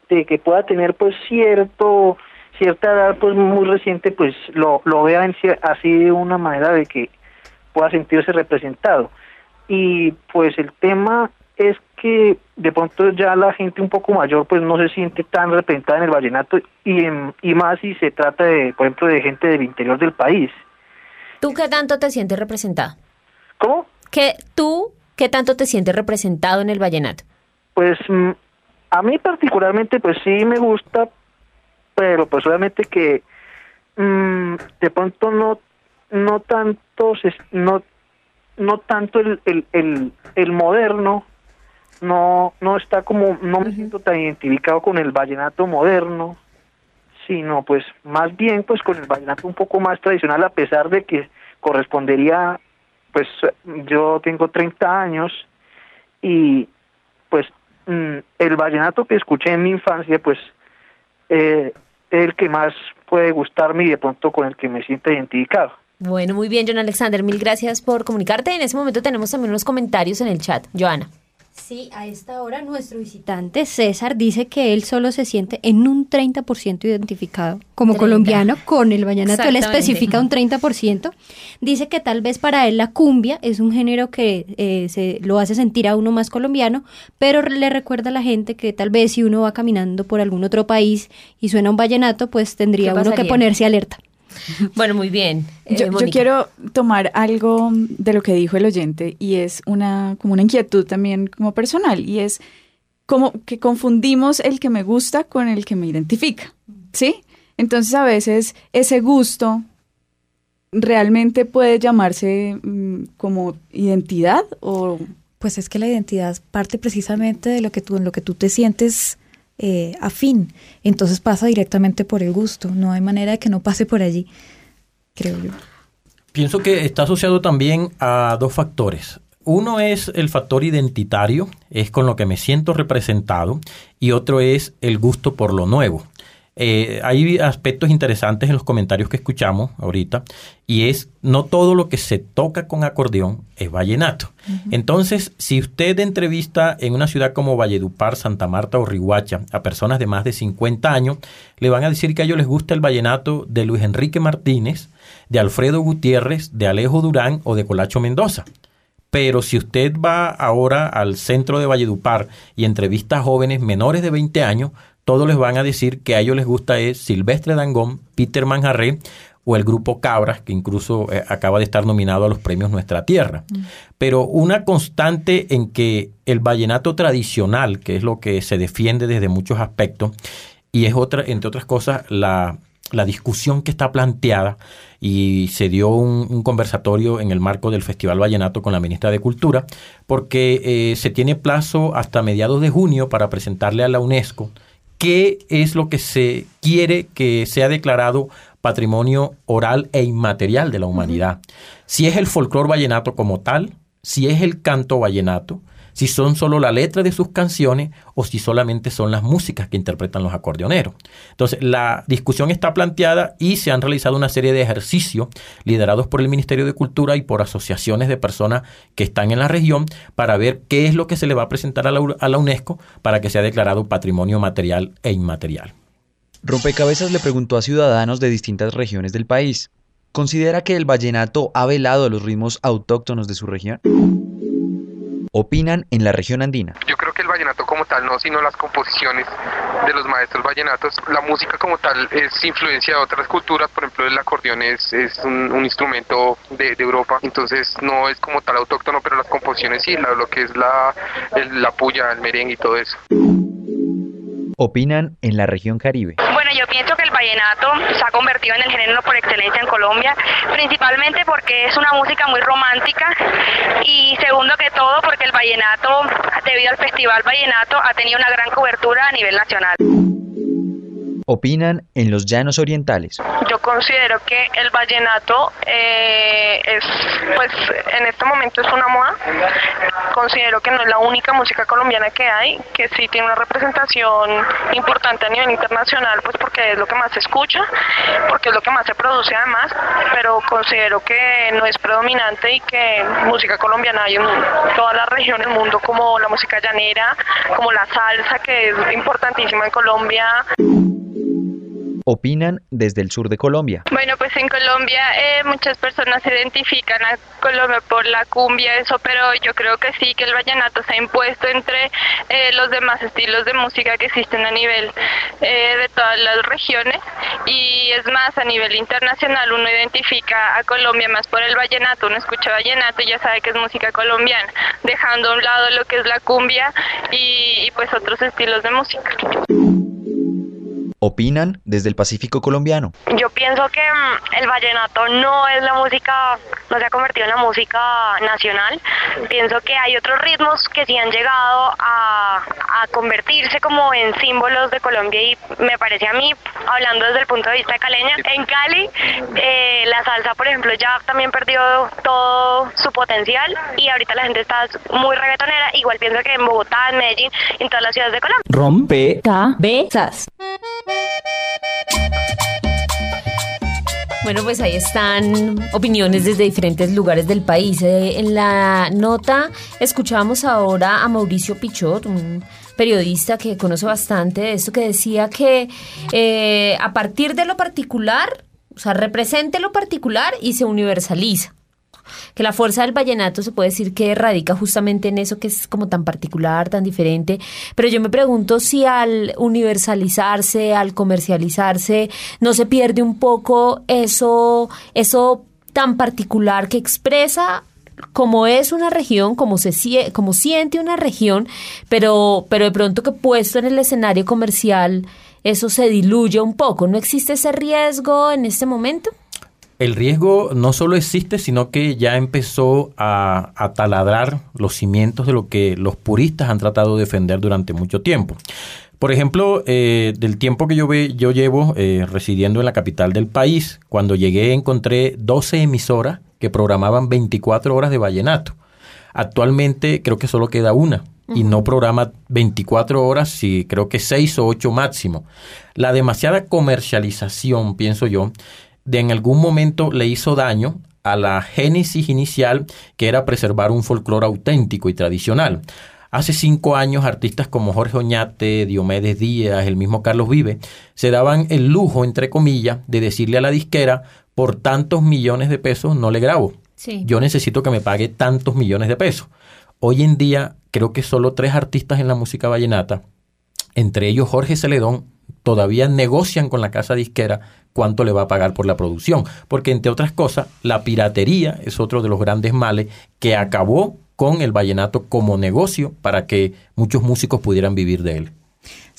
de que pueda tener pues cierto cierta edad pues muy reciente, pues lo, lo vea así de una manera de que pueda sentirse representado. Y pues el tema es que de pronto ya la gente un poco mayor pues no se siente tan representada en el vallenato y, y más si se trata de, por ejemplo, de gente del interior del país. ¿Tú qué tanto te sientes representado? ¿Cómo? ¿Que tú qué tanto te sientes representado en el vallenato? Pues mm, a mí particularmente pues sí me gusta, pero pues obviamente que mm, de pronto no no tanto no no tanto el, el, el, moderno no no está como no me siento tan identificado con el vallenato moderno sino pues más bien pues con el vallenato un poco más tradicional a pesar de que correspondería pues yo tengo 30 años y pues mm, el vallenato que escuché en mi infancia, pues eh, es el que más puede gustarme y de pronto con el que me siento identificado. Bueno, muy bien, John Alexander, mil gracias por comunicarte. En ese momento tenemos también unos comentarios en el chat. Joana. Sí, a esta hora nuestro visitante César dice que él solo se siente en un 30% identificado como 30. colombiano con el vallenato. Él especifica un 30%. Dice que tal vez para él la cumbia es un género que eh, se lo hace sentir a uno más colombiano, pero le recuerda a la gente que tal vez si uno va caminando por algún otro país y suena un vallenato, pues tendría ¿Qué uno que ponerse alerta. Bueno, muy bien. Eh, Yo, quiero tomar algo de lo que dijo el oyente y es una como una inquietud también como personal y es como que confundimos el que me gusta con el que me identifica, ¿sí? Entonces a veces ese gusto realmente puede llamarse mm, como identidad o Pues es que la identidad parte precisamente de lo que tú, en lo que tú te sientes eh, afín. Entonces pasa directamente por el gusto. No hay manera de que no pase por allí, creo yo. Pienso que está asociado también a dos factores. Uno es el factor identitario, es con lo que me siento representado, y otro es el gusto por lo nuevo. Eh, hay aspectos interesantes en los comentarios que escuchamos ahorita, y es no todo lo que se toca con acordeón es vallenato. Entonces, si usted entrevista en una ciudad como Valledupar, Santa Marta o Riguacha a personas de más de 50 años, le van a decir que a ellos les gusta el vallenato de Luis Enrique Martínez, de Alfredo Gutiérrez, de Alejo Durán o de Colacho Mendoza. Pero si usted va ahora al centro de Valledupar y entrevista a jóvenes menores de 20 años, todos les van a decir que a ellos les gusta es Silvestre Dangón, Peter Manjarré o el grupo Cabras, que incluso eh, acaba de estar nominado a los premios Nuestra Tierra. Pero una constante en que el vallenato tradicional, que es lo que se defiende desde muchos aspectos, y es otra, entre otras cosas, la, la discusión que está planteada y se dio un, un conversatorio en el marco del Festival Vallenato con la ministra de Cultura, porque eh, se tiene plazo hasta mediados de junio para presentarle a la UNESCO qué es lo que se quiere que sea declarado patrimonio oral e inmaterial de la humanidad. Si es el folclor vallenato como tal, si es el canto vallenato, si son solo la letra de sus canciones o si solamente son las músicas que interpretan los acordeoneros. Entonces, la discusión está planteada y se han realizado una serie de ejercicios liderados por el Ministerio de Cultura y por asociaciones de personas que están en la región para ver qué es lo que se le va a presentar a la, UNESCO para que sea declarado patrimonio material e inmaterial. Rompecabezas le preguntó a ciudadanos de distintas regiones del país. ¿Considera que el vallenato ha velado a los ritmos autóctonos de su región? Opinan en la región andina. Yo creo que el vallenato como tal no, sino las composiciones de los maestros vallenatos. La música como tal es influencia de otras culturas, por ejemplo el acordeón es, es un, instrumento de, Europa, entonces no es como tal autóctono, pero las composiciones sí, la- lo que es la, el- la puya, el merengue y todo eso. Opinan en la región Caribe. Bueno, yo pienso que el vallenato se ha convertido en el género por excelencia en Colombia, principalmente porque es una música muy romántica y segundo que todo porque el vallenato, debido al Festival Vallenato, ha tenido una gran cobertura a nivel nacional. Opinan en los llanos orientales. Yo considero que el vallenato eh, es, pues en este momento es una moda. Considero que no es la única música colombiana que hay, que sí tiene una representación importante a nivel internacional, pues porque es lo que más se escucha, porque es lo que más se produce además, pero considero que no es predominante y que música colombiana hay en toda la región del mundo, como la música llanera, como la salsa, que es importantísima en Colombia. Opinan desde el sur de Colombia. Bueno, pues en Colombia eh, muchas personas se identifican a Colombia por la cumbia, eso, pero yo creo que sí, que el vallenato se ha impuesto entre eh, los demás estilos de música que existen a nivel eh, de todas las regiones y es más, a nivel internacional uno identifica a Colombia más por el vallenato, uno escucha vallenato y ya sabe que es música colombiana, dejando a un lado lo que es la cumbia y, y pues otros estilos de música. Opinan desde el Pacífico colombiano. Yo pienso que mm, el vallenato no es la música, no se ha convertido en la música nacional. Pienso que hay otros ritmos que sí han llegado a, a convertirse como en símbolos de Colombia y me parece a mí, hablando desde el punto de vista de caleña, en Cali eh, la salsa, por ejemplo, ya también perdió todo su potencial y ahorita la gente está muy reggaetonera. Igual pienso que en Bogotá, en Medellín, en todas las ciudades de Colombia. Rompe cabezas. Bueno, pues ahí están opiniones desde diferentes lugares del país. Eh, en la nota escuchamos ahora a Mauricio Pichot, un periodista que conoce bastante de esto, que decía que eh, a partir de lo particular, o sea, represente lo particular y se universaliza que la fuerza del vallenato se puede decir que radica justamente en eso que es como tan particular, tan diferente, pero yo me pregunto si al universalizarse, al comercializarse, no se pierde un poco eso, eso tan particular que expresa como es una región, como se como siente una región, pero pero de pronto que puesto en el escenario comercial eso se diluye un poco. ¿No existe ese riesgo en este momento? El riesgo no solo existe, sino que ya empezó a, taladrar los cimientos de lo que los puristas han tratado de defender durante mucho tiempo. Por ejemplo, eh, del tiempo que yo, ve, yo llevo eh, residiendo en la capital del país, cuando llegué encontré 12 emisoras que programaban 24 horas de vallenato. Actualmente creo que solo queda una y no programa 24 horas, y creo que 6 o 8 máximo. La demasiada comercialización, pienso yo, de en algún momento le hizo daño a la génesis inicial que era preservar un folclore auténtico y tradicional. Hace cinco años artistas como Jorge Oñate, Diomedes Díaz, el mismo Carlos Vive, se daban el lujo, entre comillas, de decirle a la disquera, por tantos millones de pesos no le grabo. Yo necesito que me pague tantos millones de pesos. Hoy en día creo que solo tres artistas en la música vallenata, entre ellos Jorge Celedón, todavía negocian con la casa disquera cuánto le va a pagar por la producción. Porque, entre otras cosas, la piratería es otro de los grandes males que acabó con el vallenato como negocio para que muchos músicos pudieran vivir de él.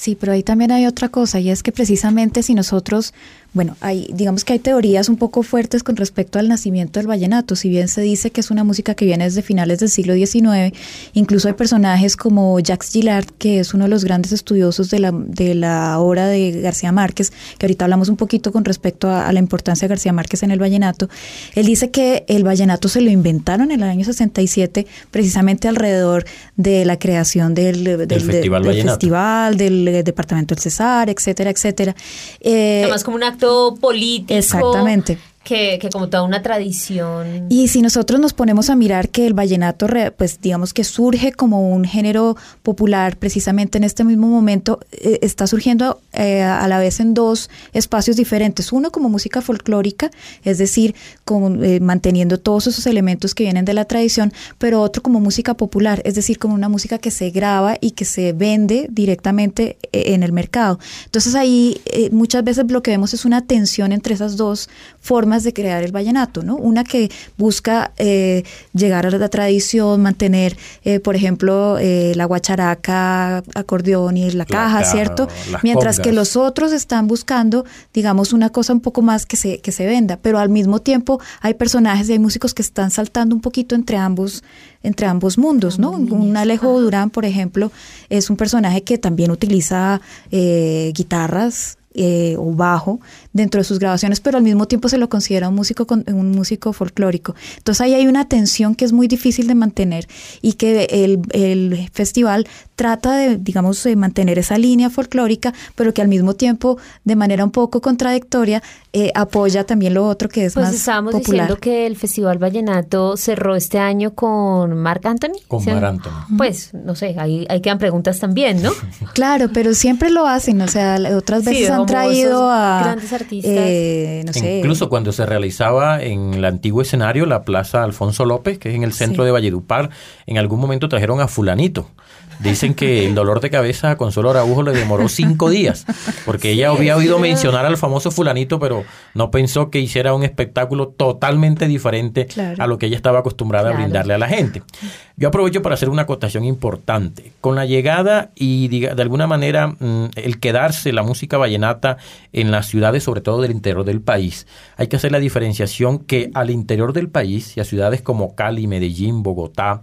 Sí, pero ahí también hay otra cosa y es que precisamente si nosotros bueno, hay, digamos que hay teorías un poco fuertes con respecto al nacimiento del vallenato. Si bien se dice que es una música que viene desde finales del siglo XIX, incluso hay personajes como Jacques Gillard, que es uno de los grandes estudiosos de la, de la obra de García Márquez, que ahorita hablamos un poquito con respecto a, la importancia de García Márquez en el vallenato. Él dice que el vallenato se lo inventaron en el año 67, precisamente alrededor de la creación del, del, festival, del, eh, departamento del Cesar, etcétera, etcétera. Eh, Además, como una político. Exactamente que, como toda una tradición. Y si nosotros nos ponemos a mirar que el vallenato, pues digamos que surge como un género popular precisamente en este mismo momento, eh, está surgiendo eh, a la vez en dos espacios diferentes. Uno como música folclórica, es decir, como, eh, manteniendo todos esos elementos que vienen de la tradición, pero otro como música popular, es decir, como una música que se graba y que se vende directamente en el mercado. Entonces ahí muchas veces lo que vemos es una tensión entre esas dos formas de crear el vallenato, ¿no? Una que busca eh, llegar a la tradición, mantener, eh, por ejemplo, eh, la guacharaca, acordeón y la, caja, ¿cierto? Mientras que los otros están buscando, digamos, una cosa un poco más que se, que se venda, pero al mismo tiempo hay personajes y hay músicos que están saltando un poquito entre ambos entre ambos mundos, ¿no? Un Alejo Durán, por ejemplo, es un personaje que también utiliza guitarras, eh, o bajo dentro de sus grabaciones, pero al mismo tiempo se lo considera un músico un músico folclórico. Entonces ahí hay una tensión que es muy difícil de mantener y que el, el festival trata de, digamos, de mantener esa línea folclórica, pero que al mismo tiempo, de manera un poco contradictoria, eh, apoya también lo otro que es pues más estábamos popular. diciendo que el Festival Vallenato cerró este año con Marc Anthony. Con Marc Anthony. Pues, no sé, ahí, ahí quedan preguntas también, ¿no? claro, pero siempre lo hacen, o sea, otras veces han traído a... Artistas. Eh, no sé. Incluso cuando se realizaba en el antiguo escenario, la Plaza Alfonso López, que es en el centro de Valledupar, en algún momento trajeron a fulanito Dicen que el dolor de cabeza a Consuelo Araujo le demoró cinco días, porque ella había oído mencionar al famoso fulanito, pero no pensó que hiciera un espectáculo totalmente diferente Claro. a lo que ella estaba acostumbrada a brindarle a la gente. Yo aprovecho para hacer una acotación importante. Con la llegada y diga- de alguna manera mm, el quedarse la música vallenata en las ciudades, sobre todo del interior del país, hay que hacer la diferenciación que al interior del país y a ciudades como Cali, Medellín, Bogotá,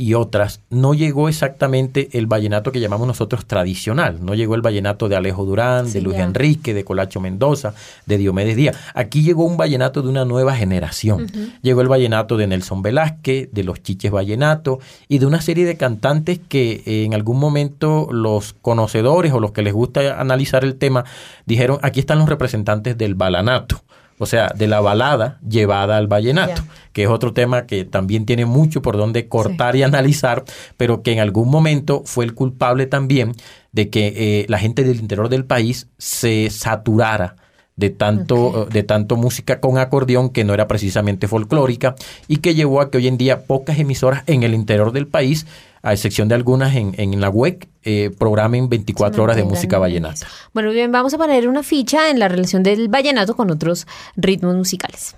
y otras, no llegó exactamente el vallenato que llamamos nosotros tradicional. No llegó el vallenato de Alejo Durán, de Luis ya. Enrique, de Colacho Mendoza, de Diomedes Díaz. Aquí llegó un vallenato de una nueva generación. Llegó el vallenato de Nelson Velázquez, de los Chiches Vallenato y de una serie de cantantes que eh, en algún momento los conocedores o los que les gusta analizar el tema dijeron, aquí están los representantes del balanato. O sea, de la balada llevada al vallenato, que es otro tema que también tiene mucho por donde cortar y analizar, pero que en algún momento fue el culpable también de que eh, la gente del interior del país se saturara de tanto, de tanto música con acordeón que no era precisamente folclórica y que llevó a que hoy en día pocas emisoras en el interior del país, a excepción de algunas en, en la web, eh, programen 24 horas de música en vallenata. Bueno, bien, vamos a poner una ficha en la relación del vallenato con otros ritmos musicales.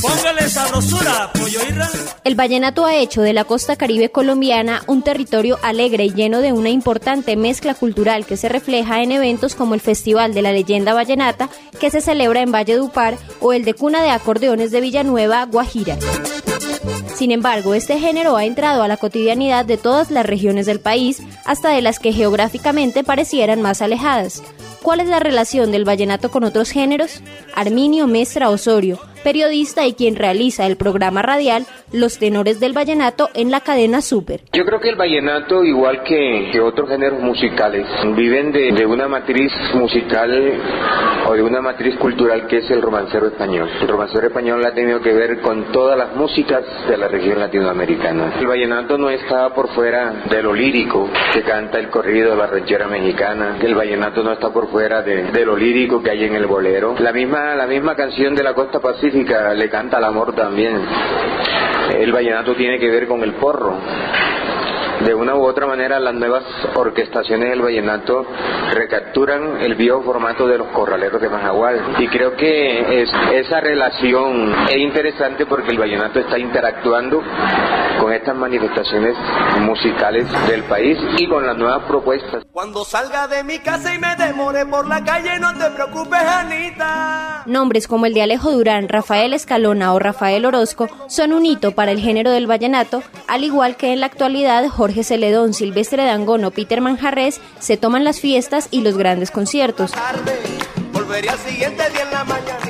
Póngale sabrosura, pollo irra. El vallenato ha hecho de la costa caribe colombiana un territorio alegre y lleno de una importante mezcla cultural que se refleja en eventos como el Festival de la Leyenda Vallenata que se celebra en Valledupar o el de Cuna de Acordeones de Villanueva, Guajira. Sin embargo, este género ha entrado a la cotidianidad de todas las regiones del país, hasta de las que geográficamente parecieran más alejadas. ¿Cuál es la relación del vallenato con otros géneros? Arminio Mestra Osorio, periodista y quien realiza el programa radial Los Tenores del Vallenato en la cadena Super. Yo creo que el vallenato, igual que, que otros géneros musicales, viven de, de una matriz musical o de una matriz cultural que es el romancero español. El romancero español ha tenido que ver con todas las músicas de la región latinoamericana. El vallenato no está por fuera de lo lírico que canta el corrido de la ranchera mexicana. El vallenato no está por fuera de, de lo lírico que hay en el bolero. La misma, la misma canción de la costa pacífica le canta al amor también. El vallenato tiene que ver con el porro. De una u otra manera, las nuevas orquestaciones del vallenato recapturan el viejo formato de los corraleros de Majagual. Y creo que es- esa relación es interesante porque el vallenato está interactuando con estas manifestaciones musicales del país y con las nuevas propuestas. Cuando salga de mi casa y me demore por la calle, no te preocupes, Anita. Nombres como el de Alejo Durán, Rafael Escalona o Rafael Orozco son un hito para el género del vallenato, al igual que en la actualidad Jorge Celedón, Silvestre Dangón o Peter Manjarres se toman las fiestas y los grandes conciertos.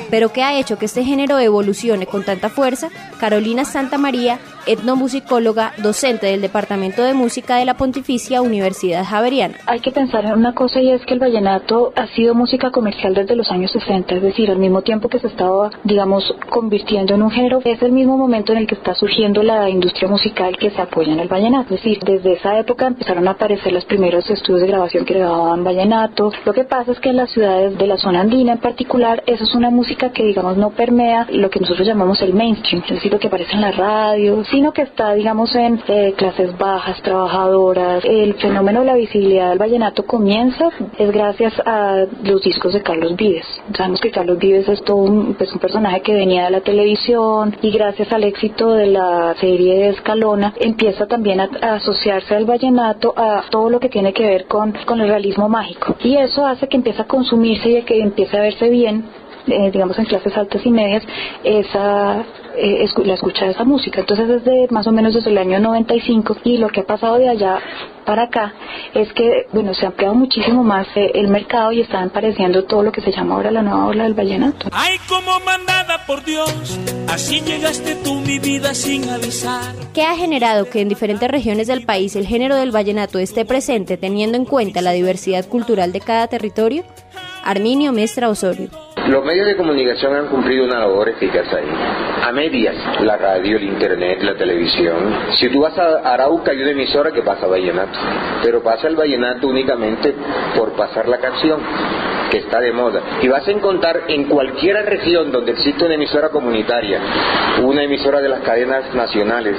Pero ¿qué ha hecho que este género evolucione con tanta fuerza? Carolina Santa María, etnomusicóloga, docente del Departamento de Música de la Pontificia Universidad Javeriana. Hay que pensar en una cosa y es que el vallenato ha sido música comercial desde los años 60, es decir, al mismo tiempo que se estaba, digamos, convirtiendo en un género, es el mismo momento en el que está surgiendo la industria musical que se apoya en el vallenato. Es decir, desde esa época empezaron a aparecer los primeros estudios de grabación que grababan vallenato. Lo que pasa es que en las ciudades de la zona andina en particular, eso es una música que, digamos, no permea lo que nosotros llamamos el mainstream, es decir, lo que aparece en la radio, sino que está, digamos, en eh, clases bajas, trabajadoras. El fenómeno de la visibilidad del vallenato comienza es gracias a los discos de Carlos Vives. Sabemos que Carlos Vives es todo un, pues, un personaje que venía de la televisión y gracias al éxito de la serie de Escalona empieza también a, a asociarse al vallenato a todo lo que tiene que ver con, con el realismo mágico. Y eso hace que empiece a consumirse y que empiece a verse bien eh, digamos en clases altas y medias esa eh, escu- la escucha de esa música entonces desde más o menos desde el año 95 y lo que ha pasado de allá para acá es que bueno se ha ampliado muchísimo más eh, el mercado y están apareciendo todo lo que se llama ahora la nueva ola del vallenato Ay, como mandada por Dios, así llegaste tú mi vida sin avisar. ¿Qué ha generado que en diferentes regiones del país el género del vallenato esté presente teniendo en cuenta la diversidad cultural de cada territorio? Arminio Mestra Osorio. Los medios de comunicación han cumplido una labor eficaz ahí. A medias, la radio, el internet, la televisión. Si tú vas a Arauca, hay una emisora que pasa vallenato, pero pasa el vallenato únicamente por pasar la canción. Que está de moda. Y vas a encontrar en cualquier región donde existe una emisora comunitaria, una emisora de las cadenas nacionales,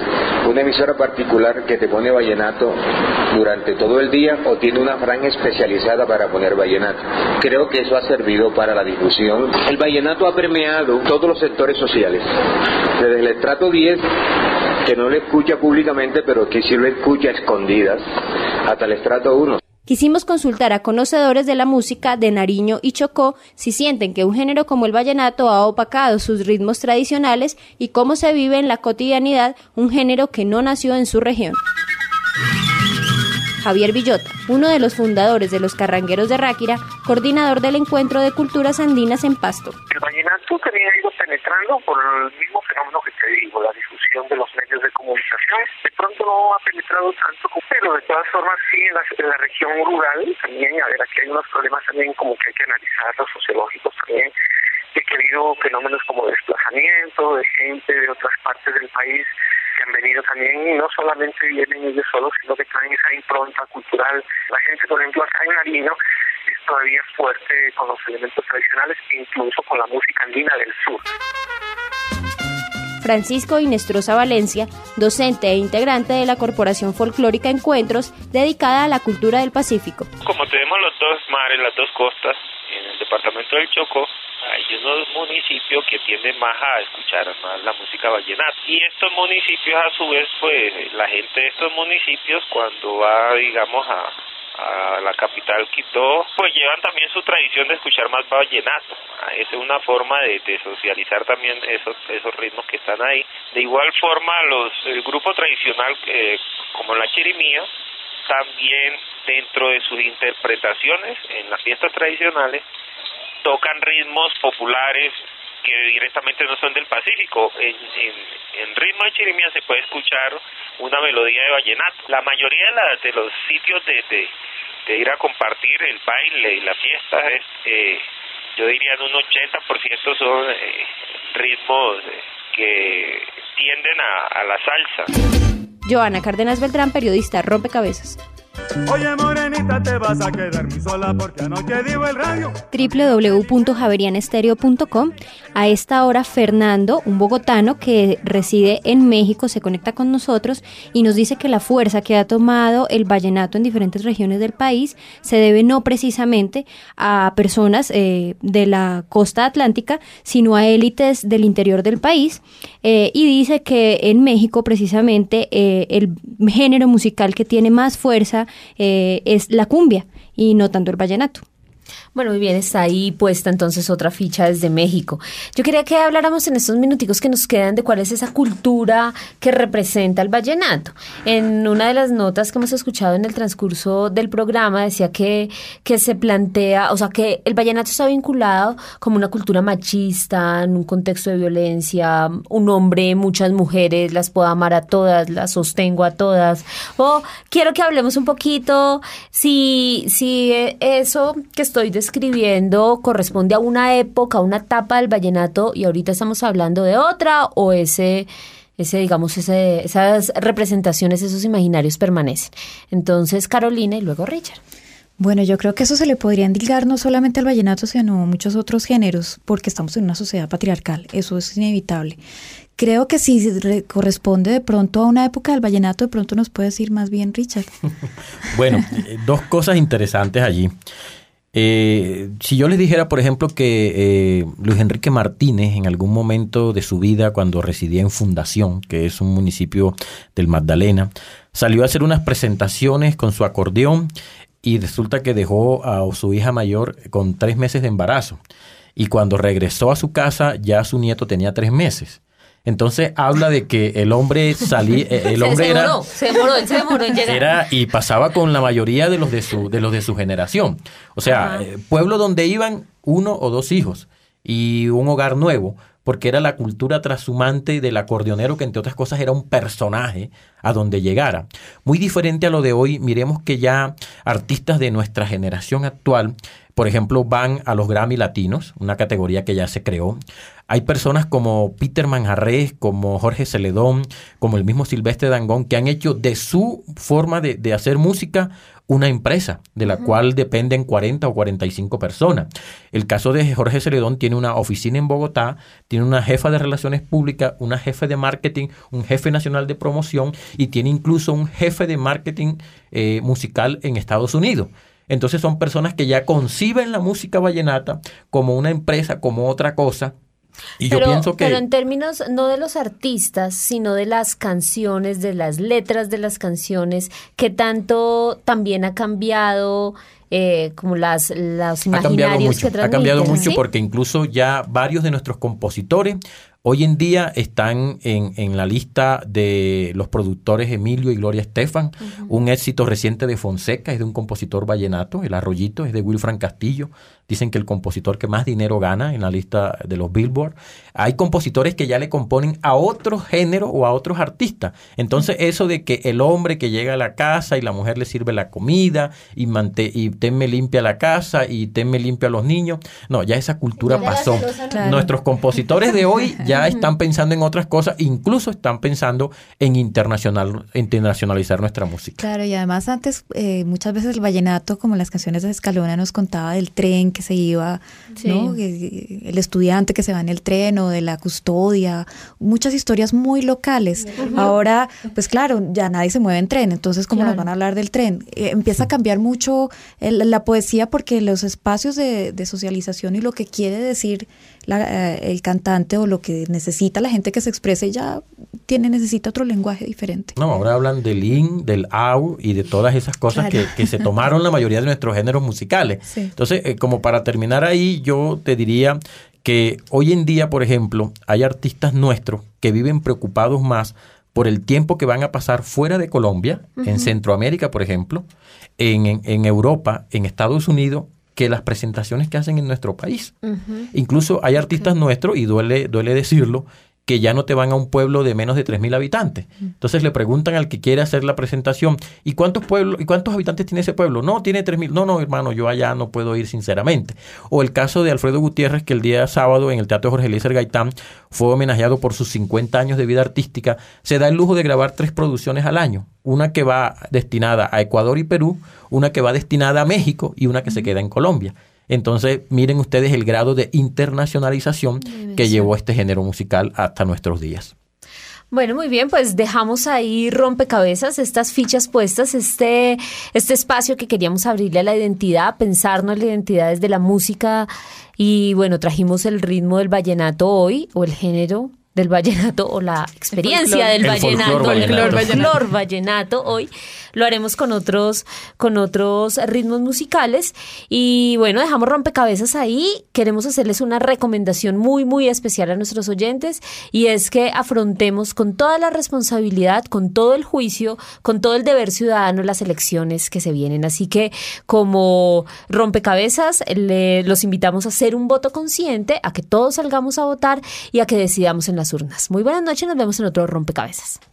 una emisora particular que te pone vallenato durante todo el día o tiene una franja especializada para poner vallenato. Creo que eso ha servido para la difusión. El vallenato ha permeado todos los sectores sociales, desde el estrato 10 que no lo escucha públicamente, pero que sí lo escucha a escondidas, hasta el estrato 1. Quisimos consultar a conocedores de la música de Nariño y Chocó si sienten que un género como el vallenato ha opacado sus ritmos tradicionales y cómo se vive en la cotidianidad un género que no nació en su región. Javier Villota, uno de los fundadores de los Carrangueros de Ráquira, coordinador del Encuentro de Culturas Andinas en Pasto. El vallenato también ha ido penetrando por el mismo fenómeno que te digo, la difusión de los medios de comunicación. De pronto no ha penetrado tanto, pero de todas formas sí en la, en la región rural también, a ver, aquí hay unos problemas también como que hay que analizar los sociológicos también, de que ha habido fenómenos como desplazamiento de gente de otras partes del país que han venido también y no solamente vienen ellos solos, sino que traen esa impronta cultural. La gente, por ejemplo, acá en Nariño es todavía fuerte con los elementos tradicionales, incluso con la música andina del sur. Francisco Inestrosa Valencia, docente e integrante de la Corporación Folclórica Encuentros, dedicada a la cultura del Pacífico. Como tenemos los dos mares, las dos costas, departamento del Chocó, hay unos municipios que tienden más a escuchar más la música vallenata. Y estos municipios, a su vez, pues la gente de estos municipios, cuando va, digamos, a, a la capital Quito, pues llevan también su tradición de escuchar más vallenato. Esa es una forma de, socializar también esos esos ritmos que están ahí. De igual forma, los el grupo tradicional eh, como la chirimía también dentro de sus interpretaciones en las fiestas tradicionales tocan ritmos populares que directamente no son del Pacífico. En, en, en ritmo de chirimía se puede escuchar una melodía de vallenato. La mayoría de, la, de los sitios de, de, ir a compartir el baile y la fiesta es, eh, yo diría, en un 80% son eh, ritmos que tienden a, a la salsa. Joana Cárdenas Beltrán, periodista Rompecabezas. Oye, morenita, te vas a quedar muy sola porque anoche digo el radio. www.javerianestereo.com. A esta hora, Fernando, un bogotano que reside en México, se conecta con nosotros y nos dice que la fuerza que ha tomado el vallenato en diferentes regiones del país se debe no precisamente a personas eh, de la costa atlántica, sino a élites del interior del país. Eh, y dice que en México, precisamente, eh, el género musical que tiene más fuerza es la cumbia y no tanto el vallenato. Bueno, muy bien, está ahí puesta entonces otra ficha desde México. Yo quería que habláramos en estos minuticos que nos quedan de cuál es esa cultura que representa el vallenato. En una de las notas que hemos escuchado en el transcurso del programa decía que, que se plantea, o sea, que el vallenato está vinculado como una cultura machista, en un contexto de violencia, un hombre, muchas mujeres, las puedo amar a todas, las sostengo a todas. O quiero que hablemos un poquito si, si eso que estoy escribiendo corresponde a una época, a una etapa del vallenato y ahorita estamos hablando de otra o ese ese digamos ese, esas representaciones esos imaginarios permanecen entonces Carolina y luego Richard bueno, yo creo que eso se le podría endilgar no solamente al vallenato, sino a muchos otros géneros, porque estamos en una sociedad patriarcal, eso es inevitable. Creo que si corresponde de pronto a una época del vallenato, de pronto nos puede decir más bien Richard. bueno, dos cosas interesantes allí. Eh, si yo les dijera, por ejemplo, que eh, Luis Enrique Martínez, en algún momento de su vida, cuando residía en Fundación, que es un municipio del Magdalena, salió a hacer unas presentaciones con su acordeón y resulta que dejó a su hija mayor con tres meses de embarazo. Y cuando regresó a su casa, ya su nieto tenía tres meses. Entonces habla de que el hombre salía, el hombre se era, se demoró, se demoró en llegar. era y pasaba con la mayoría de los de su de los de su generación. O sea, Ajá. eh, pueblo donde iban uno o dos hijos y un hogar nuevo, porque era la cultura trashumante del acordeonero que entre otras cosas era un personaje a donde llegara. Muy diferente a lo de hoy, miremos que ya artistas de nuestra generación actual, por ejemplo, van a los Grammy Latinos, una categoría que ya se creó. Hay personas como Peter Manjarres, como Jorge Celedón, como el mismo Silvestre Dangón, que han hecho de su forma de, de hacer música una empresa de la cual dependen 40 o 45 personas. El caso de Jorge Celedón tiene una oficina en Bogotá, tiene una jefa de relaciones públicas, una jefe de marketing, un jefe nacional de promoción y tiene incluso un jefe de marketing eh, musical en Estados Unidos. Entonces son personas que ya conciben la música vallenata como una empresa, como otra cosa, y pero, yo pienso que... Pero en términos no de los artistas, sino de las canciones, de las letras de las canciones, que tanto también ha cambiado eh, como las, los ha cambiado imaginarios mucho, que ha cambiado mucho ¿sí? porque incluso ya varios de nuestros compositores hoy en día están en, en la lista de los productores Emilio y Gloria Estefan. Un éxito reciente de Fonseca es de un compositor vallenato, El Arroyito es de Wilfran Castillo. Dicen que el compositor que más dinero gana en la lista de los Billboard. Hay compositores que ya le componen a otro género o a otros artistas. Entonces eso de que el hombre que llega a la casa y la mujer le sirve la comida y, mante y tenme limpia la casa y tenme limpia a los niños. No, ya esa cultura Ya pasó. Claro. Nuestros compositores de hoy ya están pensando en otras cosas, incluso están pensando en internacional, internacionalizar nuestra música. Claro, y además antes eh, muchas veces el vallenato, como las canciones de Escalona, nos contaba del tren que se iba, ¿no? El estudiante que se va en el tren o de la custodia, muchas historias muy locales. Ahora, pues claro, ya nadie se mueve en tren, entonces ¿cómo nos van a hablar del tren? Eh, empieza a cambiar mucho el- la poesía porque los espacios de, de socialización y lo que quiere decir la- eh, el cantante o lo que necesita la gente que se exprese ya tiene necesita otro lenguaje diferente. No, ahora hablan del in, del au y de todas esas cosas Claro. que, que se tomaron la mayoría de nuestros géneros musicales. Sí. Entonces, eh, como para terminar ahí, yo te diría que hoy en día, por ejemplo, hay artistas nuestros que viven preocupados más por el tiempo que van a pasar fuera de Colombia, en. Centroamérica, por ejemplo, en, en- en Europa, en Estados Unidos, que las presentaciones que hacen en nuestro país. Incluso hay artistas nuestros, y duele, duele decirlo, que ya no te van a un pueblo de menos de 3.000 habitantes. Entonces le preguntan al que quiere hacer la presentación, ¿y cuántos pueblos y cuántos habitantes tiene ese pueblo? No, tiene 3.000. No, no, hermano, yo allá no puedo ir sinceramente. O el caso de Alfredo Gutiérrez, que el día sábado en el Teatro Jorge Eliezer Gaitán fue homenajeado por sus 50 años de vida artística, se da el lujo de grabar tres producciones al año. Una que va destinada a Ecuador y Perú, una que va destinada a México y una que se queda en Colombia. Entonces, miren ustedes el grado de internacionalización que llevó este género musical hasta nuestros días. Bueno, muy bien, pues dejamos ahí rompecabezas, estas fichas puestas, este, este espacio que queríamos abrirle a la identidad, pensarnos la identidad desde la música y bueno, trajimos el ritmo del vallenato hoy o el género del vallenato o la experiencia del El vallenato, folclor el vallenato. folclor vallenato hoy lo haremos con otros con otros ritmos musicales y bueno, dejamos rompecabezas ahí, queremos hacerles una recomendación muy muy especial a nuestros oyentes y es que afrontemos con toda la responsabilidad, con todo el juicio, con todo el deber ciudadano las elecciones que se vienen. Así que como rompecabezas, le- los invitamos a hacer un voto consciente, a que todos salgamos a votar y a que decidamos en urnas. Muy buenas noches, nos vemos en otro rompecabezas.